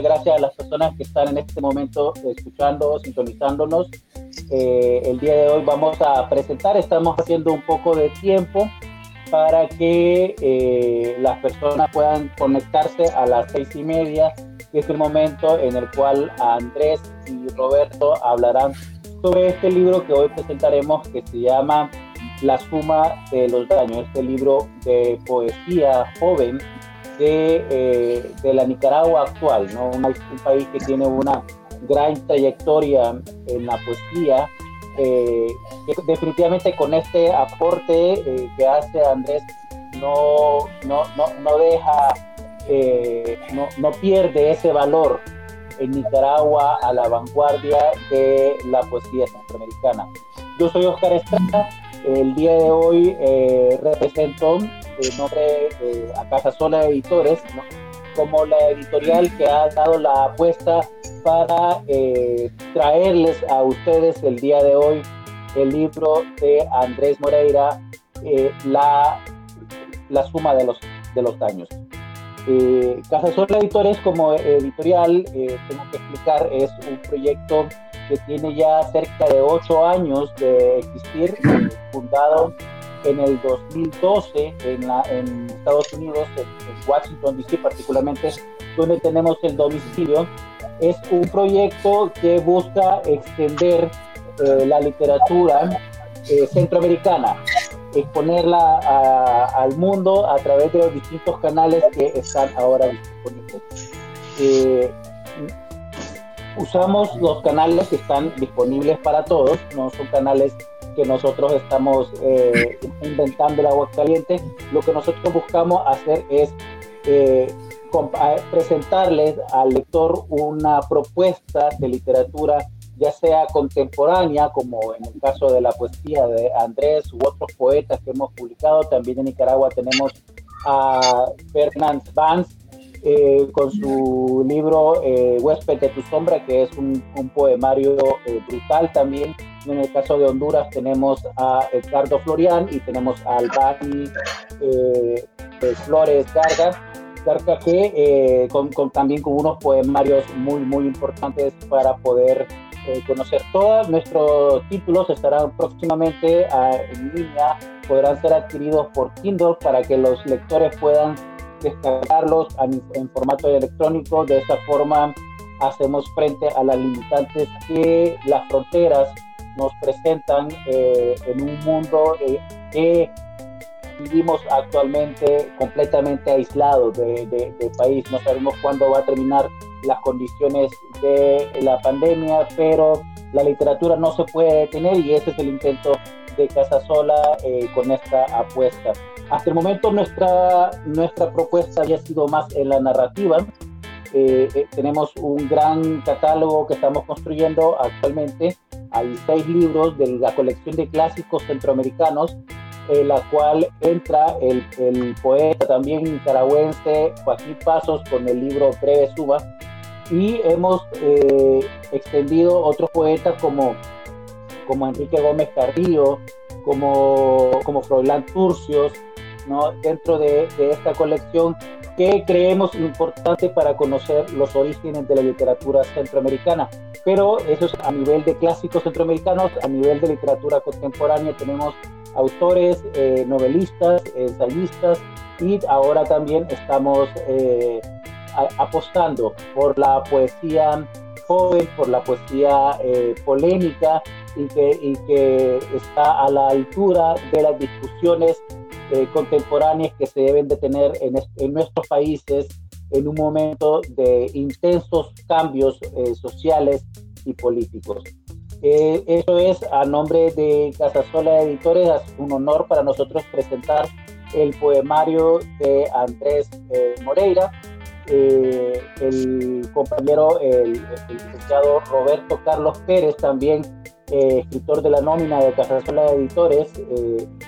muchas gracias a las personas que están en este momento escuchando, sintonizándonos. Eh, el día de hoy vamos a presentar, estamos haciendo un poco de tiempo para que eh, las personas puedan conectarse a las seis y media, que es el momento en el cual Andrés y Roberto hablarán sobre este libro que hoy presentaremos que se llama La suma de los daños, este libro de poesía joven de, eh, de la Nicaragua actual, ¿no? un, país que tiene una gran trayectoria en la poesía eh, definitivamente con este aporte eh, que hace Andrés no, no, no, no deja, eh, no, no, pierde ese valor en Nicaragua a la vanguardia de la poesía centroamericana. Yo soy Oscar Estrada, el día de hoy represento el nombre a Casa Sola Editores como la editorial que ha dado la apuesta para eh, traerles a ustedes el día de hoy el libro de Andrés Moreira, eh, la, la suma de los, de los daños. Eh, Casa Sola Editores como editorial, eh, tengo que explicar, es un proyecto que tiene ya cerca de ocho años de existir, fundado en el 2012 en, la, en Estados Unidos, en, en Washington DC particularmente, donde tenemos el domicilio es un proyecto que busca extender eh, la literatura eh, centroamericana, exponerla al mundo a través de los distintos canales que están ahora disponibles. Eh, usamos los canales que están disponibles para todos, no son canales que nosotros estamos inventando el agua caliente. Lo que nosotros buscamos hacer es presentarles al lector una propuesta de literatura, ya sea contemporánea, como en el caso de la poesía de Andrés u otros poetas que hemos publicado. También en Nicaragua tenemos a Fernand Vance eh, con su libro eh, Huésped de tu sombra, que es un, poemario eh, brutal también. En el caso de Honduras tenemos a Edgardo Florian y tenemos a Albani Flores Garga que eh, con, también con unos poemarios muy, muy importantes para poder eh, conocer. Todos nuestros títulos estarán próximamente ah, en línea, podrán ser adquiridos por Kindle para que los lectores puedan descargarlos en, formato electrónico. De esta forma hacemos frente a las limitantes que las fronteras nos presentan eh, en un mundo que vivimos actualmente completamente aislados del de, país. No sabemos cuándo va a terminar las condiciones de la pandemia, pero la literatura no se puede detener y ese es el intento de Casasola eh, con esta apuesta. Hasta el momento nuestra, nuestra propuesta había sido más en la narrativa. Eh, eh, tenemos un gran catálogo que estamos construyendo actualmente. Hay seis libros de la colección de clásicos centroamericanos en la cual entra el, el, poeta también nicaragüense Joaquín Pasos con el libro Breve Suba y hemos eh, extendido otros poetas como, como Enrique Gómez Carrillo, como, como Froilán Turcios, ¿no? dentro de, de esta colección que creemos importante para conocer los orígenes de la literatura centroamericana. Pero eso es a nivel de clásicos centroamericanos, a nivel de literatura contemporánea tenemos autores, eh, novelistas, ensayistas y ahora también estamos eh, apostando por la poesía joven, por la poesía eh, polémica y que, y que está a la altura de las discusiones contemporáneas que se deben de tener en, en, nuestros países en un momento de intensos cambios sociales y políticos. Eh, eso es a nombre de Casasola Editores, es un honor para nosotros presentar el poemario de Andrés eh, Moreira. Eh, el compañero, el, licenciado Roberto Carlos Pérez, también escritor de la nómina de Casasola Editores,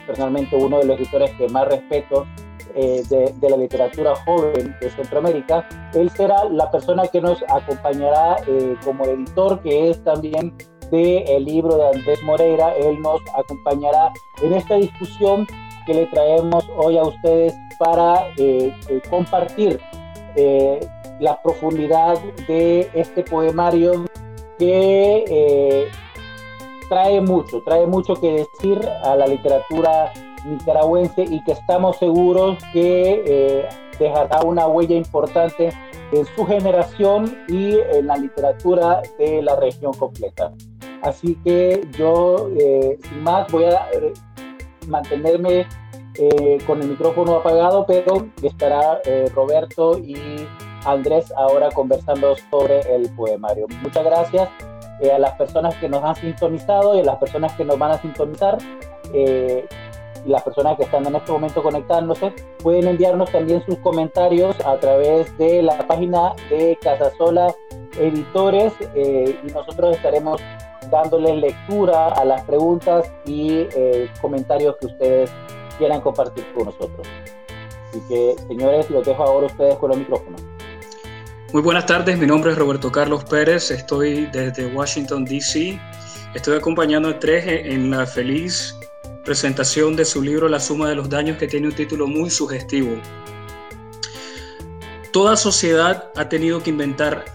personalmente uno de los editores que más respeto de, de, la literatura joven de Centroamérica. Él será la persona que nos acompañará como editor, que es también el libro de Andrés Moreira. Él nos acompañará en esta discusión que le traemos hoy a ustedes para eh, eh, compartir eh, la profundidad de este poemario que eh, trae mucho, trae mucho que decir a la literatura nicaragüense y que estamos seguros que eh, dejará una huella importante en su generación y en la literatura de la región completa. Así que yo, sin más, voy a mantenerme eh, con el micrófono apagado, pero estará eh, Roberto y Andrés ahora conversando sobre el poemario. Muchas gracias eh, a las personas que nos han sintonizado y a las personas que nos van a sintonizar. y las personas que están en este momento conectándose pueden enviarnos también sus comentarios a través de la página de Casasola Editores y nosotros estaremos dándoles lectura a las preguntas y comentarios que ustedes quieran compartir con nosotros. Así que, señores, los dejo ahora ustedes con el micrófono. Muy buenas tardes, mi nombre es Roberto Carlos Pérez, estoy desde Washington, D.C. Estoy acompañando a Treje en la feliz presentación de su libro La suma de los daños, que tiene un título muy sugestivo. Toda sociedad ha tenido que inventar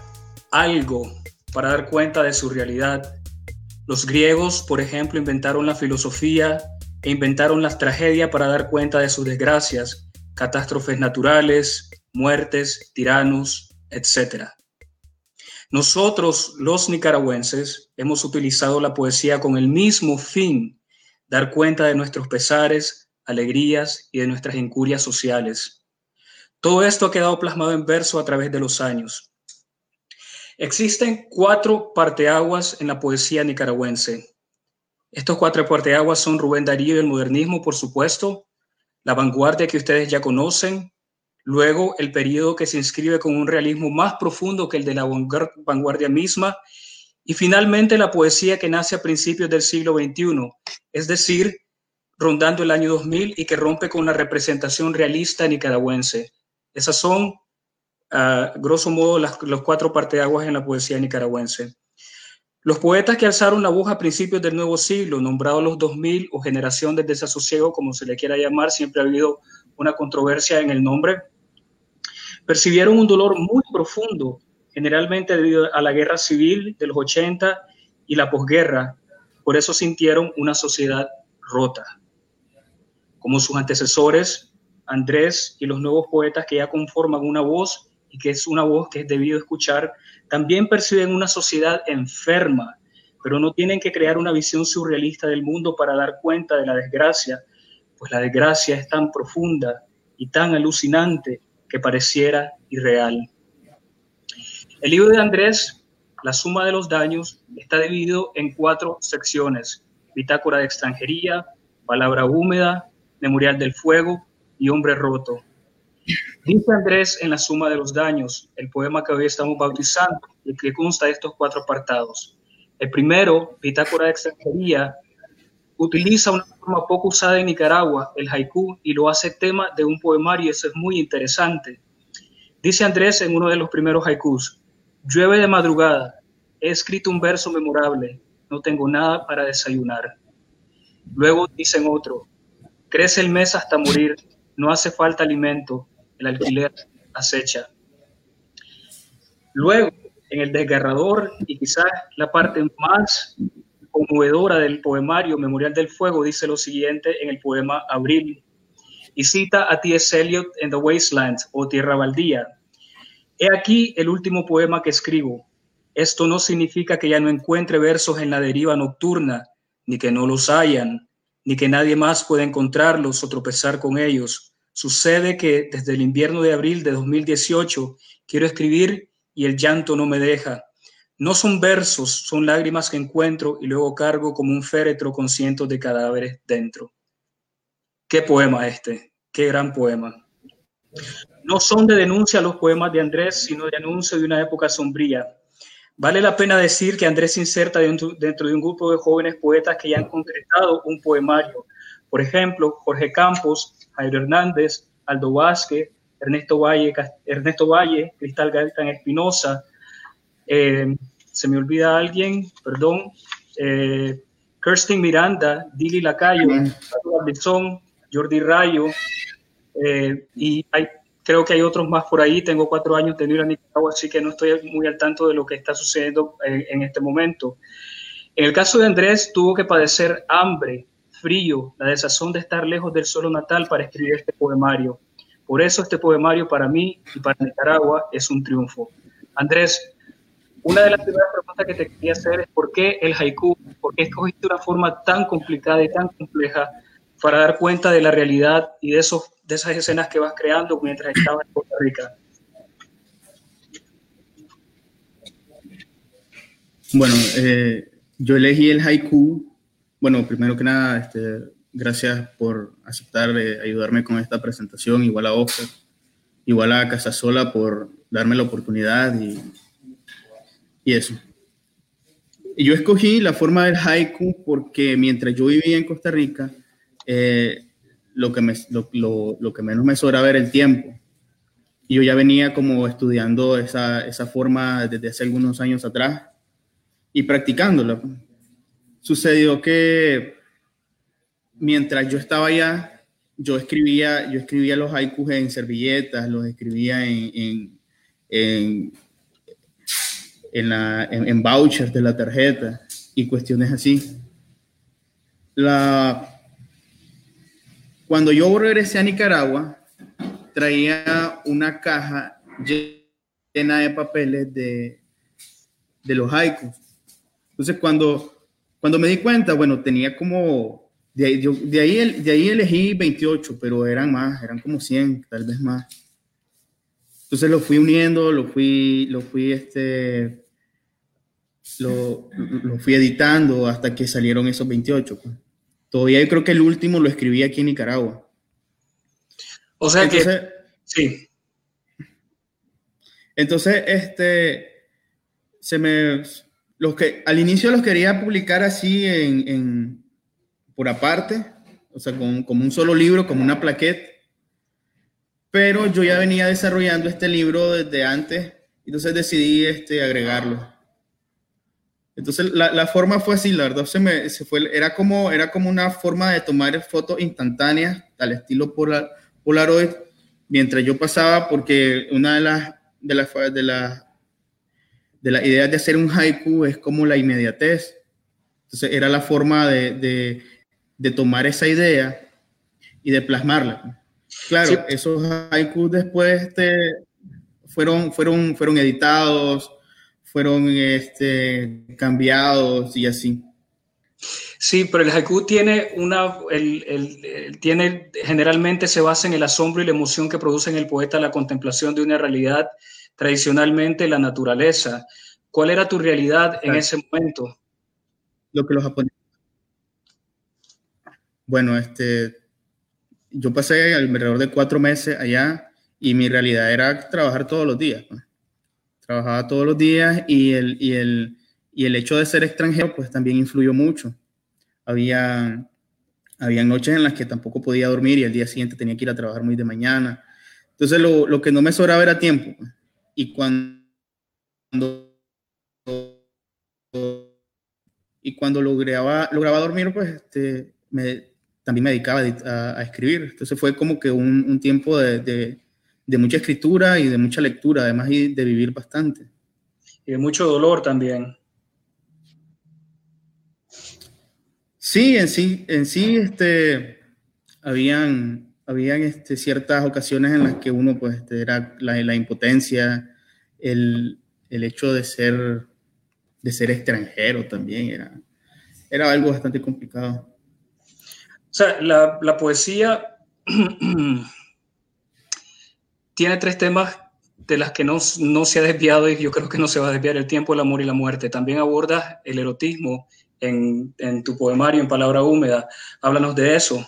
algo para dar cuenta de su realidad. Los griegos, por ejemplo, inventaron la filosofía, e inventaron las tragedias para dar cuenta de sus desgracias, catástrofes naturales, muertes, tiranos, etc. Nosotros, los nicaragüenses, hemos utilizado la poesía con el mismo fin, dar cuenta de nuestros pesares, alegrías y de nuestras incurias sociales. Todo esto ha quedado plasmado en verso a través de los años. Existen cuatro parteaguas en la poesía nicaragüense. Estos cuatro parteaguas son Rubén Darío y el modernismo, por supuesto, la vanguardia que ustedes ya conocen, luego el periodo que se inscribe con un realismo más profundo que el de la vanguardia misma, y finalmente la poesía que nace a principios del siglo XXI, es decir, rondando el año 2000 y que rompe con la representación realista nicaragüense. Esas son, a grosso modo, las, los cuatro parteaguas en la poesía nicaragüense. Los poetas que alzaron la voz a principios del nuevo siglo, nombrados los 2000 o generación del desasosiego, como se le quiera llamar, siempre ha habido una controversia en el nombre, percibieron un dolor muy profundo, generalmente debido a la guerra civil de los 80 y la posguerra. Por eso sintieron una sociedad rota. Como sus antecesores, Andrés y los nuevos poetas que ya conforman una voz y que es una voz que es debido escuchar, también perciben una sociedad enferma, pero no tienen que crear una visión surrealista del mundo para dar cuenta de la desgracia, pues la desgracia es tan profunda y tan alucinante que pareciera irreal. El libro de Andrés, La suma de los daños, está dividido en cuatro secciones, bitácora de extranjería, palabra húmeda, memorial del fuego y hombre roto. Dice Andrés en la suma de los daños, el poema que hoy estamos bautizando y que consta de estos cuatro apartados. El primero, Bitácora de extranjería, utiliza una forma poco usada en Nicaragua, el haiku, y lo hace tema de un poemario eso es muy interesante. Dice Andrés en uno de los primeros haikus, llueve de madrugada, he escrito un verso memorable, no tengo nada para desayunar. Luego dicen otro, crece el mes hasta morir, no hace falta alimento, el alquiler acecha. Luego, en el desgarrador y quizás la parte más conmovedora del poemario Memorial del Fuego, dice lo siguiente en el poema Abril, y cita a T.S. Eliot en The Wasteland o Tierra Baldía. He aquí el último poema que escribo. Esto no significa que ya no encuentre versos en la deriva nocturna, ni que no los hayan, ni que nadie más pueda encontrarlos o tropezar con ellos Sucede que desde el invierno de abril de 2018 quiero escribir y el llanto no me deja. No son versos, son lágrimas que encuentro y luego cargo como un féretro con cientos de cadáveres dentro. Qué poema este, qué gran poema. No son de denuncia los poemas de Andrés, sino de anuncio de una época sombría. Vale la pena decir que Andrés se inserta dentro, de un grupo de jóvenes poetas que ya han concretado un poemario. Por ejemplo, Jorge Campos Jairo Hernández, Aldo Vázquez, Ernesto Valle, Ernesto Valle Cristal Gaitán Espinosa, eh, se me olvida alguien, perdón, eh, Kirsten Miranda, Dili Lacayo, Jordi Rayo, eh, y hay creo que hay otros más por ahí. Tengo cuatro años de ir a Nicaragua, así que no estoy muy al tanto de lo que está sucediendo en, en este momento. En el caso de Andrés, tuvo que padecer hambre, frío, la desazón de estar lejos del suelo natal para escribir este poemario. Por eso este poemario para mí y para Nicaragua es un triunfo. Andrés, una de las primeras preguntas que te quería hacer es por qué el haiku, por qué escogiste una forma tan complicada y tan compleja para dar cuenta de la realidad y de, esos, de esas escenas que vas creando mientras estabas en Costa Rica. Bueno, eh, yo elegí el haiku. Bueno, primero que nada, este, gracias por aceptar eh, ayudarme con esta presentación, igual a Oscar, igual a Casasola por darme la oportunidad y, y eso. yo escogí la forma del haiku porque mientras yo vivía en Costa Rica, eh, lo, que me, lo, lo, que menos me sobra era el tiempo. Yo ya venía como estudiando esa, esa forma desde hace algunos años atrás y practicándola. Sucedió que mientras yo estaba allá, yo escribía, yo escribía los haikus en servilletas, los escribía en, en, la, en, vouchers de la tarjeta y cuestiones así. La, cuando yo regresé a Nicaragua, traía una caja llena de papeles de, de los haikus. Entonces, cuando, cuando me di cuenta, bueno, tenía como, de ahí, de, ahí, de ahí elegí 28, pero eran más, eran como 100, tal vez más. Entonces lo fui uniendo, lo fui, lo fui, este, lo, lo fui editando hasta que salieron esos 28. Pues. Todavía yo creo que el último lo escribí aquí en Nicaragua. O sea que sí. Entonces, este, se me, los que al inicio los quería publicar así en, en por aparte, o sea, con, como un solo libro, como una plaqueta. Pero yo ya venía desarrollando este libro desde antes, entonces decidí este, agregarlo. Entonces la, la, forma fue así, la verdad se me se fue, era como, era como una forma de tomar fotos instantáneas al estilo polar, Polaroid mientras yo pasaba, porque una de las, de las, de las, de las ideas de hacer un haiku es como la inmediatez. Entonces era la forma de, de, de tomar esa idea y de plasmarla. Claro, esos haikus después este, fueron, fueron, fueron editados, fueron este, cambiados y así. Sí, pero el haiku tiene una, el, el, tiene, generalmente se basa en el asombro y la emoción que produce en el poeta la contemplación de una realidad, tradicionalmente la naturaleza. ¿Cuál era tu realidad en ese momento? Lo que los japoneses. Bueno, este, yo pasé alrededor de cuatro meses allá y mi realidad era trabajar todos los días. Pues trabajaba todos los días y el, y el, y el hecho de ser extranjero pues también influyó mucho. Había, había noches en las que tampoco podía dormir y el día siguiente tenía que ir a trabajar muy de mañana. Entonces lo, lo que no me sobraba era tiempo. Pues. Y cuando, y cuando lograba, lograba dormir, pues este, me, también me dedicaba a, a, escribir. Entonces fue como que un, un tiempo de, de de mucha escritura y de mucha lectura, además y de vivir bastante. Y de mucho dolor también. Sí, en sí, en sí, este, habían, habían este, ciertas ocasiones en las que uno, pues, este, era la, la impotencia, el, el, hecho de ser, de ser extranjero también, era, era algo bastante complicado. O sea, la, poesía tiene tres temas de las que no, no, se ha desviado y yo creo que no se va a desviar el tiempo, el amor y la muerte. También abordas el erotismo en, en tu poemario, en Palabra Húmeda. Háblanos de eso.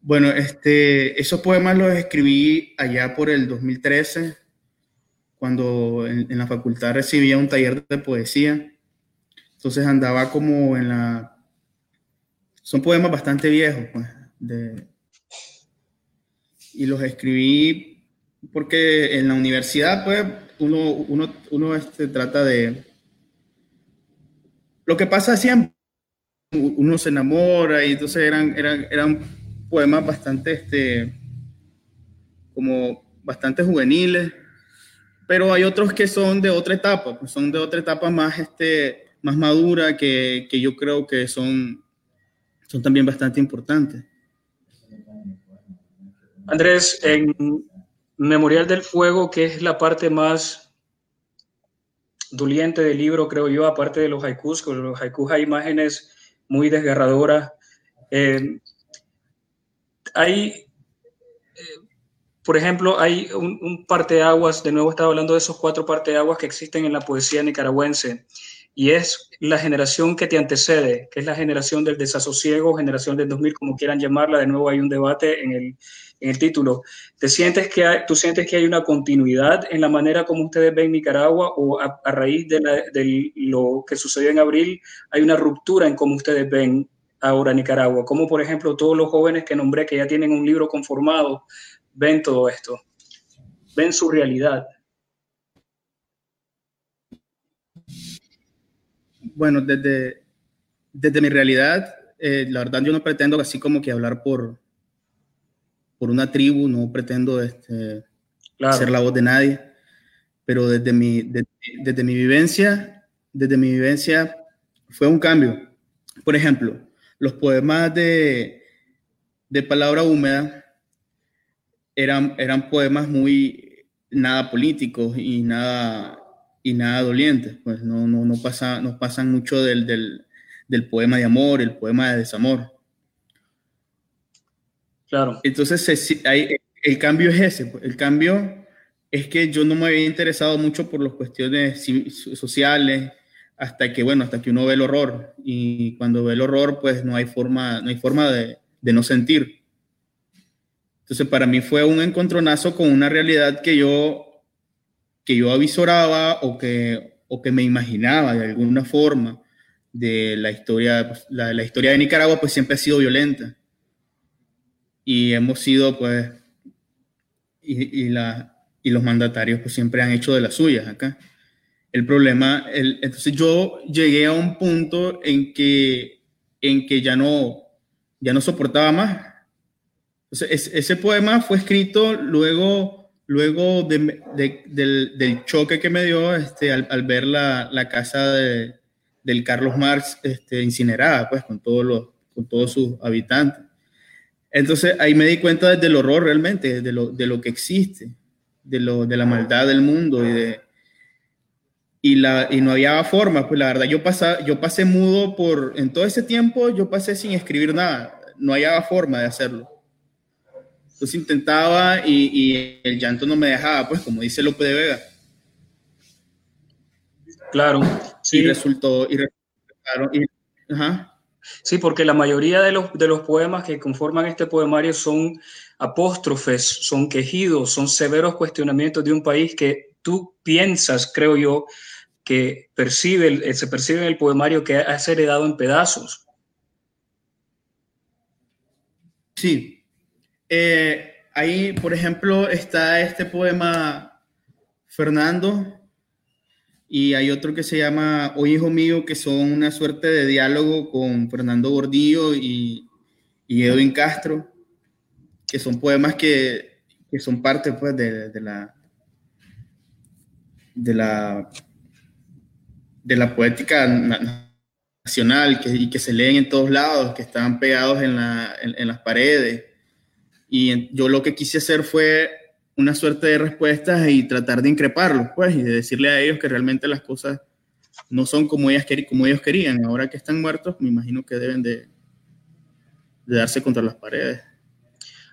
Bueno, este, esos poemas los escribí allá por el 2013, cuando en, en, la facultad recibía un taller de poesía. Entonces andaba como en la... Son poemas bastante viejos, pues, de, y los escribí porque en la universidad, pues, uno, uno, uno este, trata de... Lo que pasa siempre, uno se enamora y entonces eran, eran, eran poemas bastante, este, como bastante juveniles, pero hay otros que son de otra etapa, pues son de otra etapa más, este, más madura que, que yo creo que son, son también bastante importantes. Andrés, en Memorial del Fuego, que es la parte más doliente del libro, creo yo, aparte de los haikus, con los haikus hay imágenes muy desgarradoras. Eh, hay por ejemplo, hay un, un parteaguas, de nuevo estaba hablando de esos cuatro parteaguas que existen en la poesía nicaragüense, y es la generación que te antecede, que es la generación del desasosiego, generación del 2000, como quieran llamarla, de nuevo hay un debate en el, en el título. ¿Te sientes que hay, ¿Tú sientes que hay una continuidad en la manera como ustedes ven Nicaragua o a, raíz de, lo que sucedió en abril hay una ruptura en cómo ustedes ven ahora Nicaragua? Como por ejemplo todos los jóvenes que nombré que ya tienen un libro conformado, ven todo esto, ven su realidad. Bueno, desde, desde mi realidad, eh, la verdad yo no pretendo así como que hablar por, por una tribu, no pretendo este, claro. ser la voz de nadie, pero desde mi, desde, desde mi vivencia, desde mi vivencia fue un cambio. Por ejemplo, los poemas de, de palabra húmeda eran, eran poemas muy nada políticos y nada, y nada dolientes, pues no, no, no, pasa, no pasan mucho del, del, del poema de amor, el poema de desamor. Claro. Entonces, hay, el cambio es ese, pues, el cambio es que yo no me había interesado mucho por las cuestiones sociales, hasta que, bueno, hasta que uno ve el horror, y cuando ve el horror, pues no hay forma, no hay forma de, de no sentir. Entonces, para mí fue un encontronazo con una realidad que yo, que yo avisoraba o que, o que me imaginaba de alguna forma de la historia, pues, la, la, historia de Nicaragua, pues siempre ha sido violenta. Y hemos sido, pues, y, y, la, y los mandatarios, pues siempre han hecho de las suyas acá. El problema, el, entonces yo llegué a un punto en que, en que ya no, ya no soportaba más entonces, ese poema fue escrito luego, luego de, de, del, del, choque que me dio este, al, al ver la, la casa de, del Carlos Marx este, incinerada, pues, con todos, los, con todos sus habitantes. Entonces, ahí me di cuenta del horror realmente, de lo, de lo que existe, de, lo, de la maldad del mundo y de, y, la, y no había forma, pues la verdad, yo, pasa, yo pasé mudo por, en todo ese tiempo yo pasé sin escribir nada, no había forma de hacerlo. Entonces intentaba y, y, el llanto no me dejaba, pues como dice López de Vega. Claro. Sí. Y resultó, y, y ajá. Sí, porque la mayoría de los, de los poemas que conforman este poemario son apóstrofes, son quejidos, son severos cuestionamientos de un país que tú piensas, creo yo, que percibe, se percibe en el poemario que has heredado en pedazos. Sí, eh, ahí, por ejemplo, está este poema Fernando y hay otro que se llama Hoy Hijo Mío, que son una suerte de diálogo con Fernando Gordillo y, Edwin Castro, que son poemas que, que son parte pues, de, la de la de la poética nacional y que se leen en todos lados, que están pegados en, la, en las paredes y yo lo que quise hacer fue una suerte de respuestas y tratar de increparlos, pues, y de decirle a ellos que realmente las cosas no son como, ellas como ellos querían. Ahora que están muertos, me imagino que deben de, de darse contra las paredes.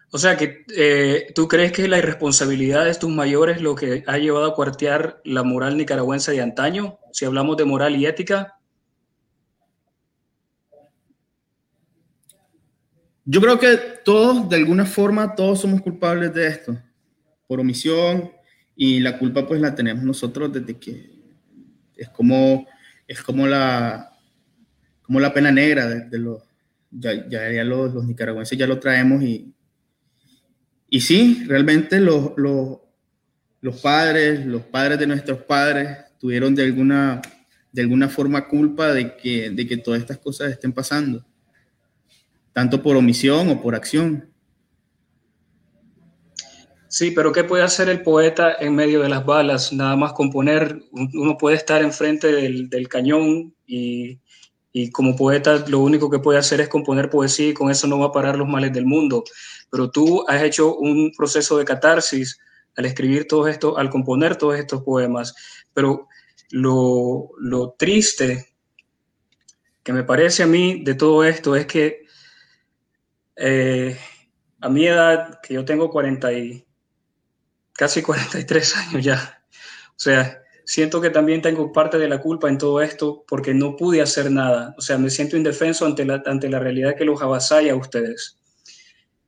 O sea, que eh, tú crees que la irresponsabilidad de tus mayores lo que ha llevado a cuartear la moral nicaragüense de antaño, si hablamos de moral y ética. Yo creo que todos, de alguna forma, todos somos culpables de esto, por omisión, y la culpa pues la tenemos nosotros desde que es como, es como, la, como la pena negra de, los, ya, ya, ya los, los, nicaragüenses ya lo traemos y, y sí, realmente los, los, los padres, los padres de nuestros padres tuvieron de alguna, de alguna forma culpa de que, de que todas estas cosas estén pasando tanto por omisión o por acción. Sí, pero ¿qué puede hacer el poeta en medio de las balas? Nada más componer, uno puede estar enfrente del, del cañón y, y, como poeta lo único que puede hacer es componer poesía y con eso no va a parar los males del mundo. Pero tú has hecho un proceso de catarsis al escribir todo esto, al componer todos estos poemas. Pero lo, lo triste que me parece a mí de todo esto es que eh, a mi edad, que yo tengo 40 y casi 43 años ya, o sea, siento que también tengo parte de la culpa en todo esto porque no pude hacer nada. O sea, me siento indefenso ante la, ante la realidad que los avasalla a ustedes.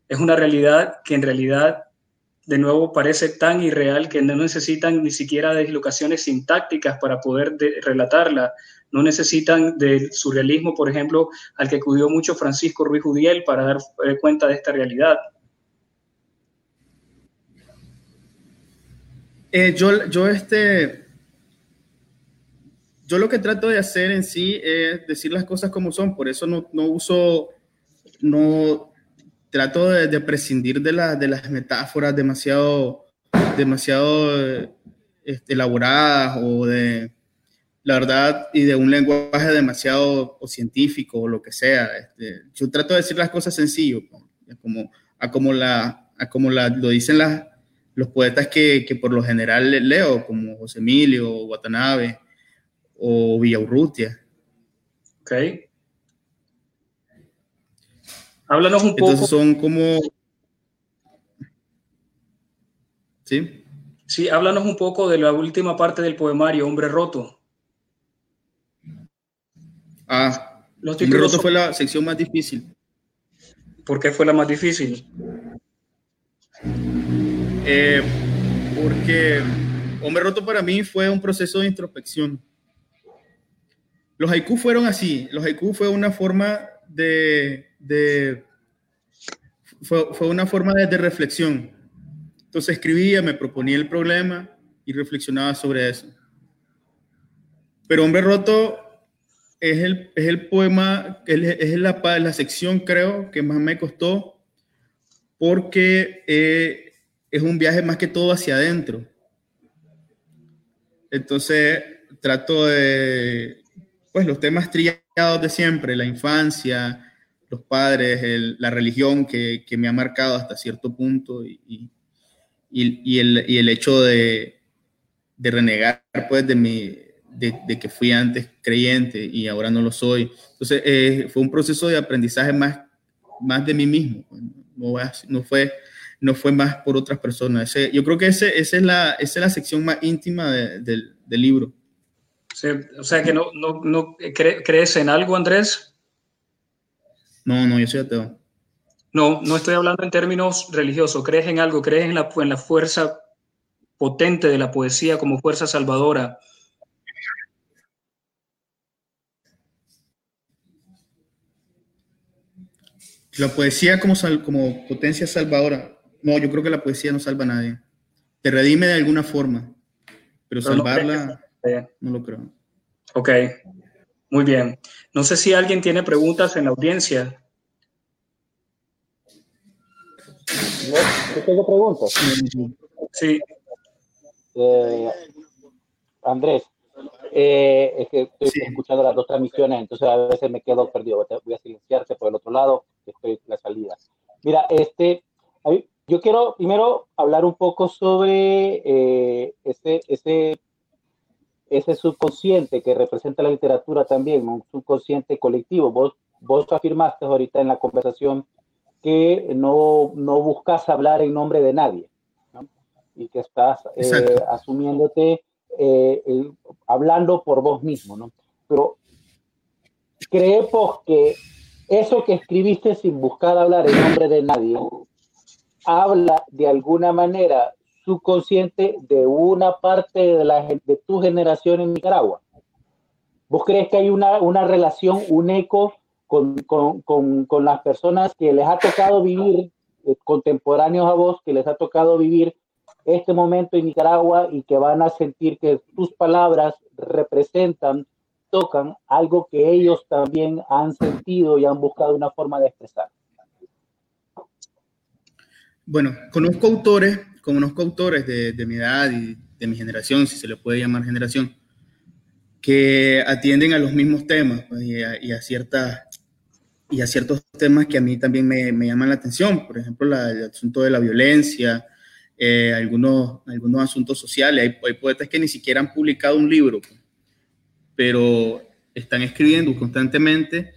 Es una realidad que en realidad de nuevo parece tan irreal que no necesitan ni siquiera de dislocaciones sintácticas para poder relatarla. No necesitan del surrealismo, por ejemplo, al que acudió mucho Francisco Ruiz Judiel para dar eh, cuenta de esta realidad. Eh, yo, yo, este, yo lo que trato de hacer en sí es decir las cosas como son, por eso no, no uso, no, trato de, prescindir de, de, las metáforas demasiado, demasiado este, elaboradas o de la verdad y de un lenguaje demasiado o científico o lo que sea. Este, yo trato de decir las cosas sencillo, como, a como, la, a como la, lo dicen las, los poetas que, que, por lo general leo, como José Emilio, Watanabe o Villaurrutia. Ok. Háblanos un poco. Entonces son como... ¿Sí? Sí, háblanos un poco de la última parte del poemario, Hombre Roto. Ah, Hombre Roto fue la sección más difícil. ¿Por qué fue la más difícil? Eh, porque Hombre Roto para mí fue un proceso de introspección. Los haikus fueron así. Los haikus fue una forma de, fue, fue, una forma de, reflexión. Entonces escribía, me proponía el problema y reflexionaba sobre eso. Pero Hombre Roto es el, es el poema, es la, la sección creo que más me costó porque eh, es un viaje más que todo hacia adentro. Entonces trato de, pues los temas trillados de siempre, la infancia, los padres, la religión que, me ha marcado hasta cierto punto y, y, el, hecho de, renegar pues de, mi, de, que fui antes creyente y ahora no lo soy. Entonces eh, fue un proceso de aprendizaje más, más de mí mismo, no, no, fue, no fue más por otras personas. yo creo que ese, esa, es la, esa es la sección más íntima del libro o sea que no, no, no crees en algo, Andrés. No, no, yo soy ateo. No, no estoy hablando en términos religiosos. ¿Crees en algo? ¿Crees en la, en la fuerza potente de la poesía como fuerza salvadora? La poesía como, como potencia salvadora. No, yo creo que la poesía no salva a nadie. Te redime de alguna forma, pero, salvarla... No lo creo. Ok, muy bien. No sé si alguien tiene preguntas en la audiencia. Yo tengo preguntas. Sí. Eh, Andrés, eh, es que estoy escuchando las dos transmisiones, entonces a veces me quedo perdido. Voy a silenciarte por el otro lado, estoy en la salida. Mira, este, yo quiero primero hablar un poco sobre eh, ese, ese ese subconsciente que representa la literatura también, un subconsciente colectivo. Vos, vos afirmaste ahorita en la conversación que no, no buscas hablar en nombre de nadie y que estás eh, asumiéndote, eh, hablando por vos mismo, ¿no? Pero creemos que eso que escribiste sin buscar hablar en nombre de nadie habla de alguna manera subconsciente de una parte de, la, de tu generación en Nicaragua? ¿Vos crees que hay una, una relación, un eco con, con, con, con, las personas que les ha tocado vivir, eh, contemporáneos a vos, que les ha tocado vivir este momento en Nicaragua y que van a sentir que tus palabras representan, tocan algo que ellos también han sentido y han buscado una forma de expresar? Bueno, conozco autores conozco autores de, mi edad y de mi generación, si se le puede llamar generación, que atienden a los mismos temas pues, y, a, ciertas y a ciertos temas que a mí también me, me llaman la atención, por ejemplo, el asunto de la violencia, eh, algunos, algunos asuntos sociales. Hay, hay, poetas que ni siquiera han publicado un libro, pero están escribiendo constantemente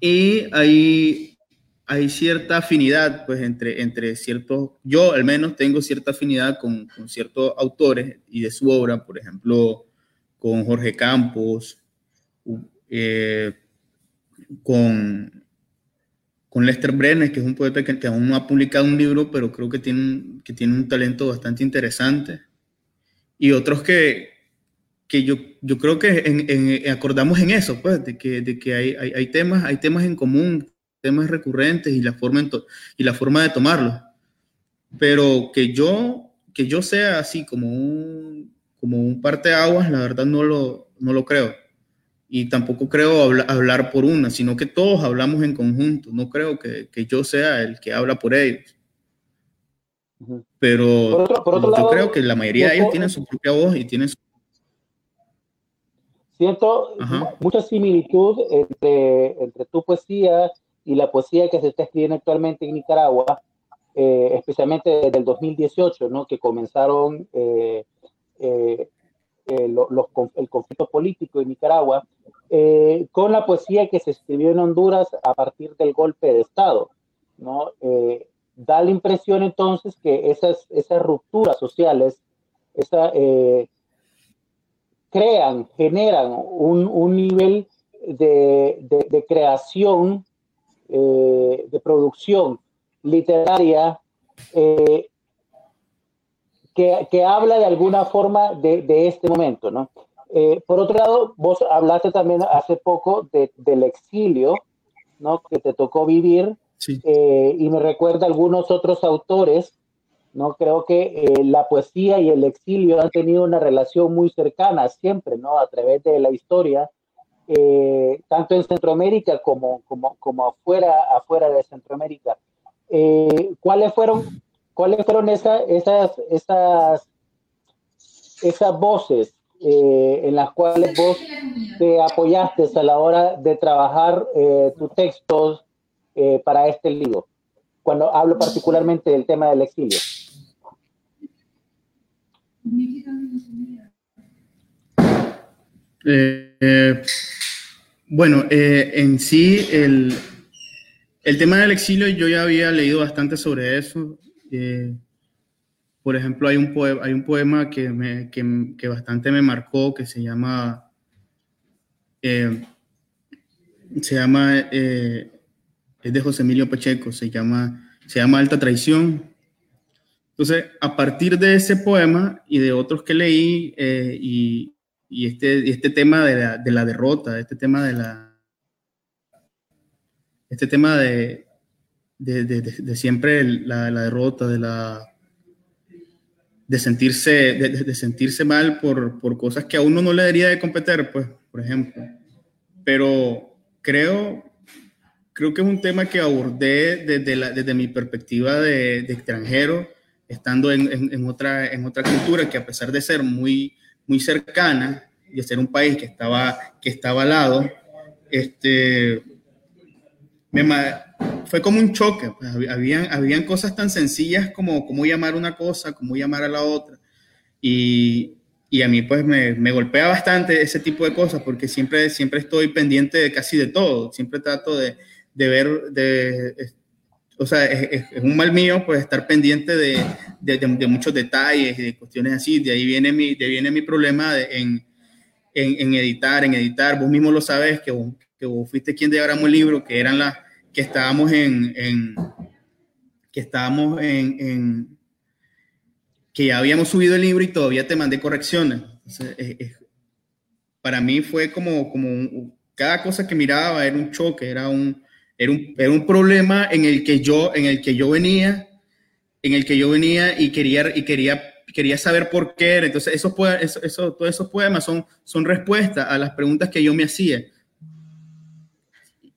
y hay, hay cierta afinidad pues, entre, entre ciertos, yo al menos tengo cierta afinidad con, con ciertos autores y de su obra, por ejemplo, con Jorge Campos, eh, con, con Lester Brenner, que es un poeta que, aún no ha publicado un libro, pero creo que tiene, que tiene un talento bastante interesante. Y otros que, que yo, yo creo que en, en, acordamos en eso, pues, de que, de que hay, hay, temas, hay temas en común, temas recurrentes y la forma, y la forma de tomarlos. Pero que yo, que yo sea así como un, como un parteaguas, la verdad no lo, no lo creo. Y tampoco creo habla, hablar por una, sino que todos hablamos en conjunto. No creo que, que yo sea el que habla por ellos. Pero por otro, por otro yo lado, creo que la mayoría de ellos tienen su propia voz y tienen su... Siento Ajá. mucha similitud entre, entre tu poesía y la poesía que se está escribiendo actualmente en Nicaragua, eh, especialmente desde el 2018, ¿no? que comenzaron eh, eh, eh, los, los, el conflicto político en Nicaragua, eh, con la poesía que se escribió en Honduras a partir del golpe de Estado. ¿no? da la impresión entonces que esas, esas rupturas sociales esa, crean, generan un, un nivel de, de, de creación eh, de producción literaria eh, que, que, habla de alguna forma de, de este momento, ¿no? Eh, por otro lado, vos hablaste también hace poco de, del exilio, ¿no? Que te tocó vivir, sí. Eh, y me recuerda a algunos otros autores, ¿no? Creo que eh, la poesía y el exilio han tenido una relación muy cercana siempre, ¿no? A través de la historia, eh, tanto en Centroamérica como, como, como afuera, afuera de Centroamérica. Eh, ¿Cuáles fueron, cuáles fueron esa, esas, esas, esas voces eh, en las cuales vos te apoyaste a la hora de trabajar eh, tus textos para este libro? Cuando hablo particularmente del tema del exilio. Eh, bueno, eh, en sí, el, el, tema del exilio, yo ya había leído bastante sobre eso. Eh, por ejemplo, hay un poema, que, bastante me marcó, que se llama, eh, se llama, es de José Emilio Pacheco, se llama, se llama Alta Traición. Entonces, a partir de ese poema y de otros que leí y, y este, este tema de la, de la, derrota, este tema de la... Este tema de, de, de, de siempre la, la, derrota, de la... De sentirse, de, sentirse mal por, por, cosas que a uno no le debería de competir, pues, por ejemplo. Pero creo, creo que es un tema que abordé desde, la, desde mi perspectiva de, extranjero, estando en, en, en, otra, en otra cultura que a pesar de ser muy muy cercana y de ser un país que estaba, que estaba al lado, este, me, fue como un choque. Pues, habían, habían cosas tan sencillas como cómo llamar una cosa, cómo llamar a la otra. Y, y a mí pues me, me, golpea bastante ese tipo de cosas porque siempre, siempre estoy pendiente de casi de todo. Siempre trato de, de ver, de, o sea, es, un mal mío, pues estar pendiente de, de, de, muchos detalles y de cuestiones así. De ahí viene mi, de viene mi problema en, en, en, editar, en editar. Vos mismo lo sabes, que vos, que vos fuiste quien diagramó el libro, que eran las que estábamos en, en que estábamos en, en, que ya habíamos subido el libro y todavía te mandé correcciones. Entonces, es, es, para mí fue como, como un, cada cosa que miraba era un choque, era un, era un, era un problema en el que yo, en el que yo venía, en el que yo venía y quería, y quería, quería saber por qué era. Entonces, esos, eso, eso, todos esos poemas son, son respuestas a las preguntas que yo me hacía.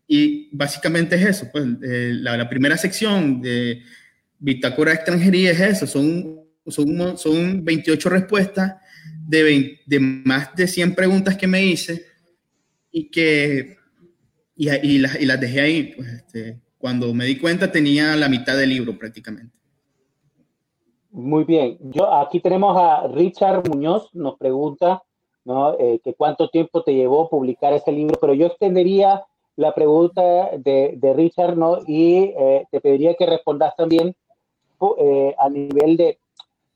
Y básicamente es eso, pues, eh, la, primera sección de Bitácora de Extranjería es eso, son son, son 28 respuestas de, de más de 100 preguntas que me hice y que y, y, las, y las dejé ahí. Pues, este, cuando me di cuenta tenía la mitad del libro prácticamente. Muy bien. Yo, aquí tenemos a Richard Muñoz, nos pregunta ¿no? Eh, que cuánto tiempo te llevó publicar ese libro, pero yo extendería la pregunta de, de Richard ¿no? y eh, te pediría que respondas también eh, a nivel de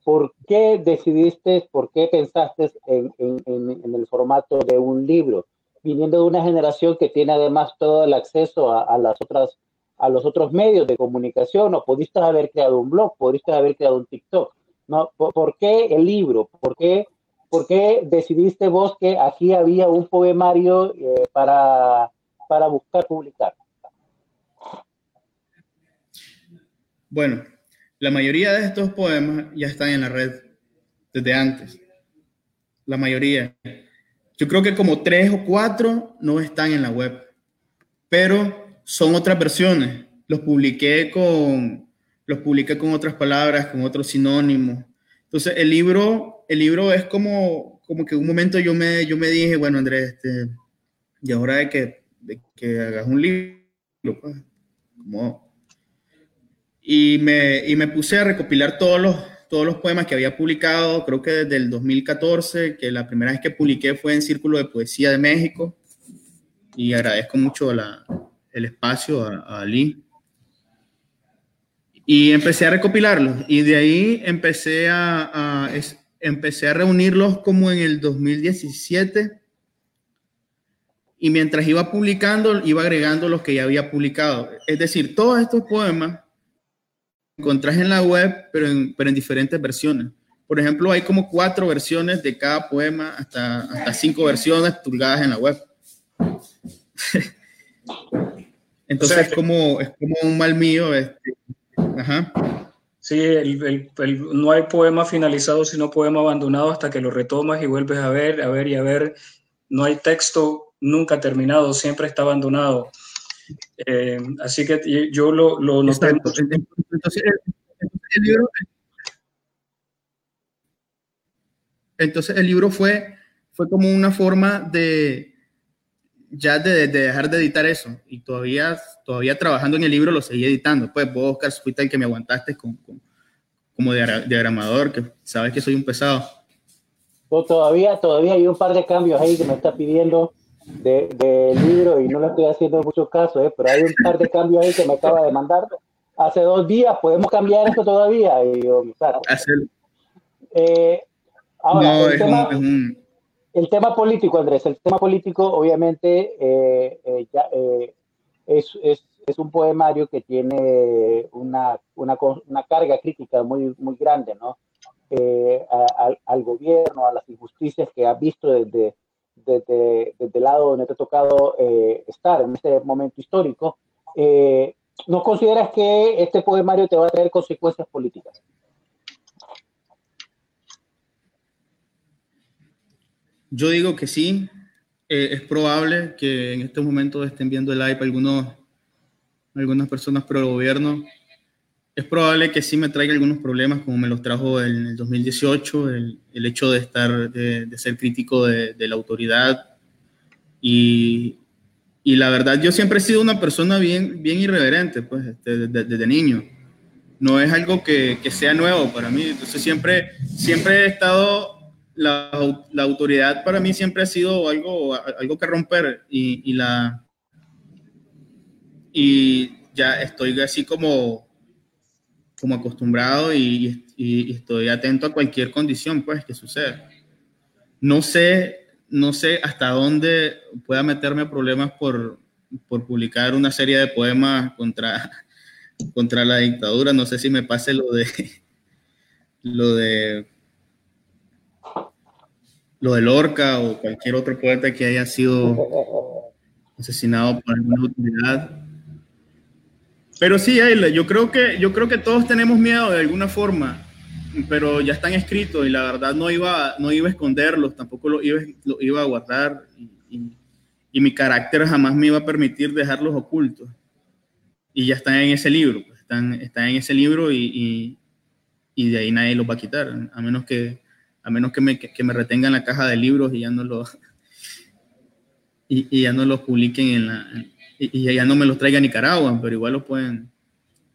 por qué decidiste, por qué pensaste en, en, en, el formato de un libro, viniendo de una generación que tiene además todo el acceso a, a las otras a los otros medios de comunicación, o pudiste haber creado un blog, pudiste haber creado un TikTok, ¿no? ¿Por, por qué el libro? ¿Por qué, ¿Por qué, decidiste vos que aquí había un poemario eh, para, para buscar publicar? Bueno, la mayoría de estos poemas ya están en la red desde antes. La mayoría. Yo creo que como tres o cuatro no están en la web, pero son otras versiones. Los publiqué con, los publiqué con otras palabras, con otros sinónimos. Entonces, el libro, el libro es como, como que un momento yo me, yo me dije, bueno, Andrés, este, y ahora de que, de que hagas un libro, pues, como y me, y me puse a recopilar todos los, todos los poemas que había publicado, creo que desde el 2014, que la primera vez que publiqué fue en Círculo de Poesía de México, y agradezco mucho la, el espacio a, a. Y empecé a recopilarlos, y de ahí empecé a, a es, empecé a reunirlos como en el 2017, y mientras iba publicando, iba agregando los que ya había publicado. Es decir, todos estos poemas encontrás en la web, pero en, pero en diferentes versiones. Por ejemplo, hay como cuatro versiones de cada poema, hasta, hasta cinco versiones publicadas en la web. Entonces o sea, es, como, es como un mal mío. Este, ajá. Sí, el, el, el, no hay poema finalizado, sino poema abandonado hasta que lo retomas y vuelves a ver, a ver y a ver. No hay texto nunca terminado, siempre está abandonado. Eh, así que yo lo, lo noté. Entonces, el libro, entonces el libro fue, fue como una forma de ya de, de, dejar de editar eso y todavía, todavía trabajando en el libro lo seguí editando. Pues vos, Oscar, fuiste el que me aguantaste con, con, como diagramador, que sabes que soy un pesado. todavía, todavía hay un par de cambios ahí que me está pidiendo del de libro y no le estoy haciendo mucho caso, ¿eh? pero hay un par de cambios ahí que me acaba de mandar. Hace dos días, ¿podemos cambiar esto todavía? Y yo. Eh, ahora, no, el, es tema, un, es un... el, tema, político, Andrés, el tema político obviamente eh, eh ya, eh, es, es, es, un poemario que tiene una, una, una carga crítica muy, muy grande, ¿no? Eh, a, a, al gobierno, a las injusticias que ha visto desde desde, desde el lado donde te ha tocado eh, estar en este momento histórico, eh, ¿no consideras que este poemario te va a traer consecuencias políticas? Yo digo que sí. Eh, es probable que en este momento estén viendo el live algunos, algunas personas pro gobierno es probable que sí me traiga algunos problemas, como me los trajo en el 2018, el, el hecho de estar, de, de ser crítico de, de, la autoridad. Y, y, la verdad, yo siempre he sido una persona bien, bien irreverente, pues, desde, desde, desde niño. No es algo que, que, sea nuevo para mí. Entonces, siempre, siempre he estado, la, la autoridad para mí siempre ha sido algo, algo que romper. Y, y la. Y ya estoy así como como acostumbrado y, y, y, estoy atento a cualquier condición pues que suceda. No sé, no sé hasta dónde pueda meterme problemas por, por publicar una serie de poemas contra, contra la dictadura. No sé si me pase lo de lo de lo de Lorca o cualquier otro poeta que haya sido asesinado por alguna autoridad pero sí, Ayla, yo creo que yo creo que todos tenemos miedo de alguna forma, pero ya están escritos y la verdad no iba, no iba a esconderlos, tampoco los iba, lo iba a guardar y, y, y, mi carácter jamás me iba a permitir dejarlos ocultos. Y ya están en ese libro, pues, están, están en ese libro y, y de ahí nadie los va a quitar, a menos que, a menos que, me, que me retengan la caja de libros y ya no los, y, ya no los publiquen en la, y, ya no me los traiga a Nicaragua, pero igual los pueden,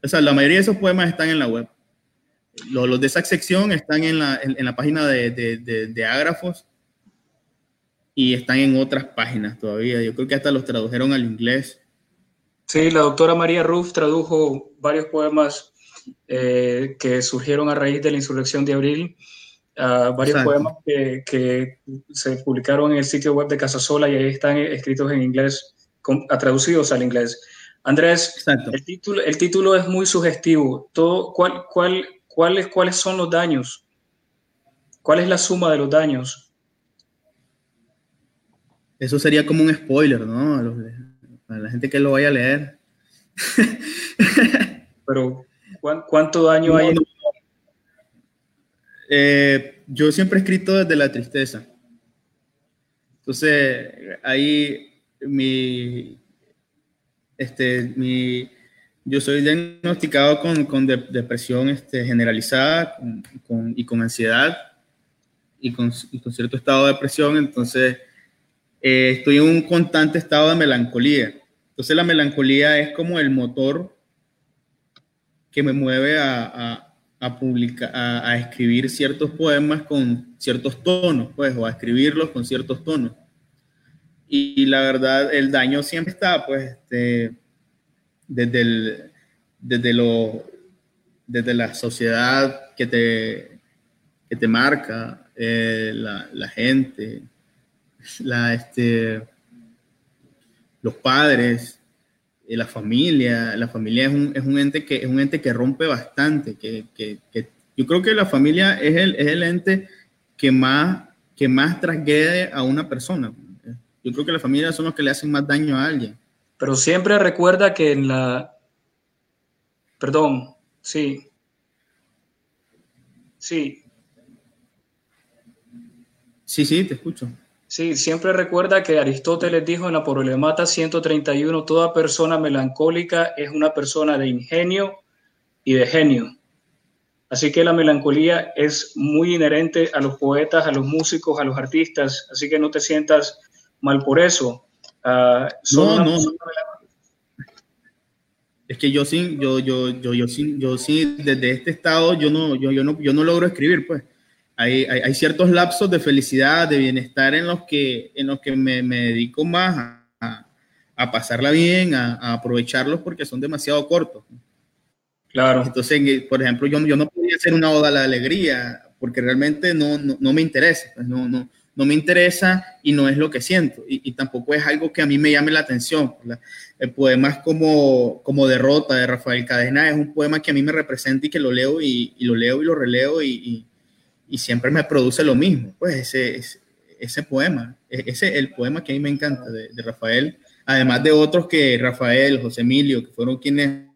o sea, la mayoría de esos poemas están en la web. Los, los de esa sección están en la, en, la página de, de, de, de Ágrafos y están en otras páginas todavía. Yo creo que hasta los tradujeron al inglés. Sí, la doctora María Ruff tradujo varios poemas eh, que surgieron a raíz de la insurrección de abril, uh, varios poemas que, que, se publicaron en el sitio web de Casasola y ahí están escritos en inglés, con, traducidos al inglés. Andrés, el título, el título es muy sugestivo. Todo, ¿cuál, cuál, cuáles, ¿Cuáles son los daños? ¿Cuál es la suma de los daños? Eso sería como un spoiler, ¿no? A, la gente que lo vaya a leer. Pero ¿Cuánto daño hay? Eh, yo siempre he escrito desde la tristeza. Entonces, ahí mi, este, mi, yo soy diagnosticado con, con depresión este, generalizada con, y con ansiedad y con, con, cierto estado de depresión. Entonces, eh, estoy en un constante estado de melancolía. Entonces, la melancolía es como el motor que me mueve a, a, publicar, a, escribir ciertos poemas con ciertos tonos, pues, o a escribirlos con ciertos tonos. Y, la verdad, el daño siempre está, pues, este, desde, desde, lo, desde la sociedad que te, que te marca, eh, la, gente, este, los padres, la familia, la familia es un, es un, ente, que, es un ente que rompe bastante, que, que, que yo creo que la familia es el, es el ente que más, que más trasgrede a una persona. Yo creo que la familia son los que le hacen más daño a alguien. Pero siempre recuerda que en la... Perdón, sí. Sí. Sí, sí, te escucho. Sí, siempre recuerda que Aristóteles dijo en la Problemata 131, toda persona melancólica es una persona de ingenio y de genio. Así que la melancolía es muy inherente a los poetas, a los músicos, a los artistas, así que no te sientas mal por eso. Uh, no, no. Es que yo sí, yo, yo, yo, yo sí, yo sí, desde este estado yo no, yo, yo no, yo no logro escribir, pues hay, hay, ciertos lapsos de felicidad, de bienestar en los que, en los que me, me dedico más a, a, pasarla bien, a, a, aprovecharlos porque son demasiado cortos. Claro. Entonces, por ejemplo, yo, yo no podía hacer una oda a la alegría porque realmente no, no, no me interesa, pues, no, no, no, me interesa y no es lo que siento y, y, tampoco es algo que a mí me llame la atención. El poema como, como Derrota de Rafael Cadena, es un poema que a mí me representa y que lo leo y, lo leo y lo releo y, y siempre me produce lo mismo, pues ese, ese, poema, e, ese es el poema que a mí me encanta de, de, Rafael, además de otros que Rafael, José Emilio, que fueron quienes,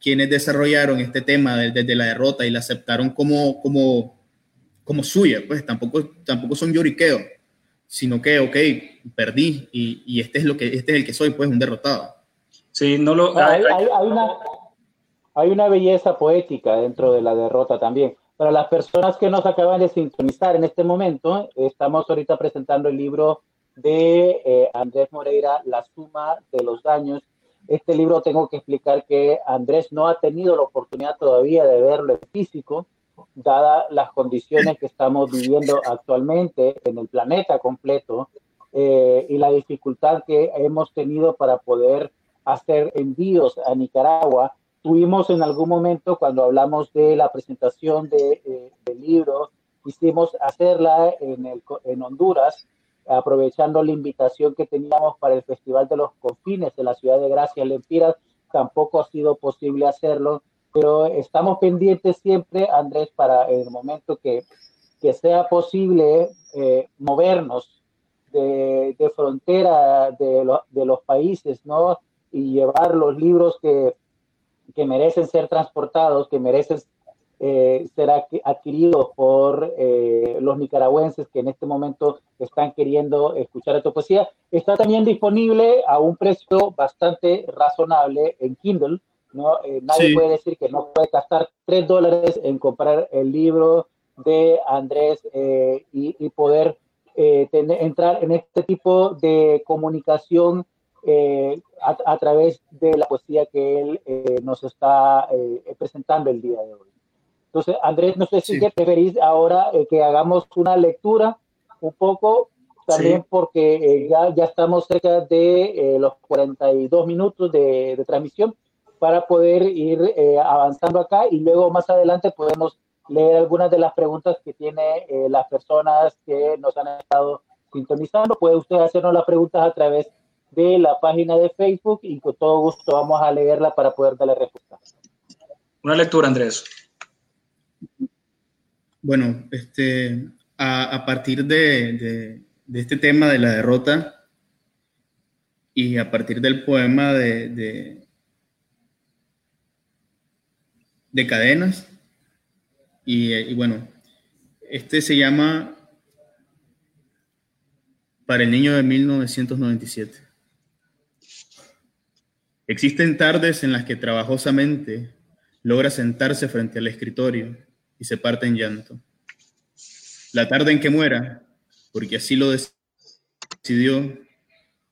quienes desarrollaron este tema desde de la derrota y la aceptaron como, como, como suya, pues tampoco, tampoco son lloriqueos, sino que, ok, perdí y, y, este es lo que, este es el que soy, pues un derrotado. Sí, no lo... Hay, hay, hay, una, hay una belleza poética dentro de la derrota también para las personas que nos acaban de sintonizar en este momento, estamos ahorita presentando el libro de eh, Andrés Moreira, La suma de los daños. Este libro tengo que explicar que Andrés no ha tenido la oportunidad todavía de verlo en físico, dadas las condiciones que estamos viviendo actualmente en el planeta completo eh, y la dificultad que hemos tenido para poder hacer envíos a Nicaragua Tuvimos en algún momento, cuando hablamos de la presentación de, eh, del libro, quisimos hacerla en, el, en Honduras, aprovechando la invitación que teníamos para el Festival de los Confines de la ciudad de Gracia, Lempiras, tampoco ha sido posible hacerlo, pero estamos pendientes siempre, Andrés, para el momento que, que sea posible eh, movernos de, de frontera de, lo, de, los países, ¿no? Y llevar los libros que que merecen ser transportados, que merecen eh, ser adquiridos por eh, los nicaragüenses que en este momento están queriendo escuchar esta poesía. Está también disponible a un precio bastante razonable en Kindle. ¿No? nadie puede decir que no puede gastar tres dólares en comprar el libro de Andrés y, y, poder entrar en este tipo de comunicación a, través de la poesía que él nos está presentando el día de hoy. Entonces, Andrés, no sé si preferís ahora que hagamos una lectura un poco también porque eh, ya, ya estamos cerca de eh, los 42 minutos de, de, transmisión para poder ir eh, avanzando acá y luego más adelante podemos leer algunas de las preguntas que tiene las personas que nos han estado sintonizando. Puede usted hacernos las preguntas a través de la página de Facebook y con todo gusto vamos a leerla para poder darle respuesta. Una lectura, Andrés. Bueno, este, a, a partir de de este tema de la derrota y a partir del poema de, de, cadenas. Y, bueno, este se llama Para el niño de 1997. Existen tardes en las que trabajosamente logra sentarse frente al escritorio y se parte en llanto. La tarde en que muera, porque así lo decidió,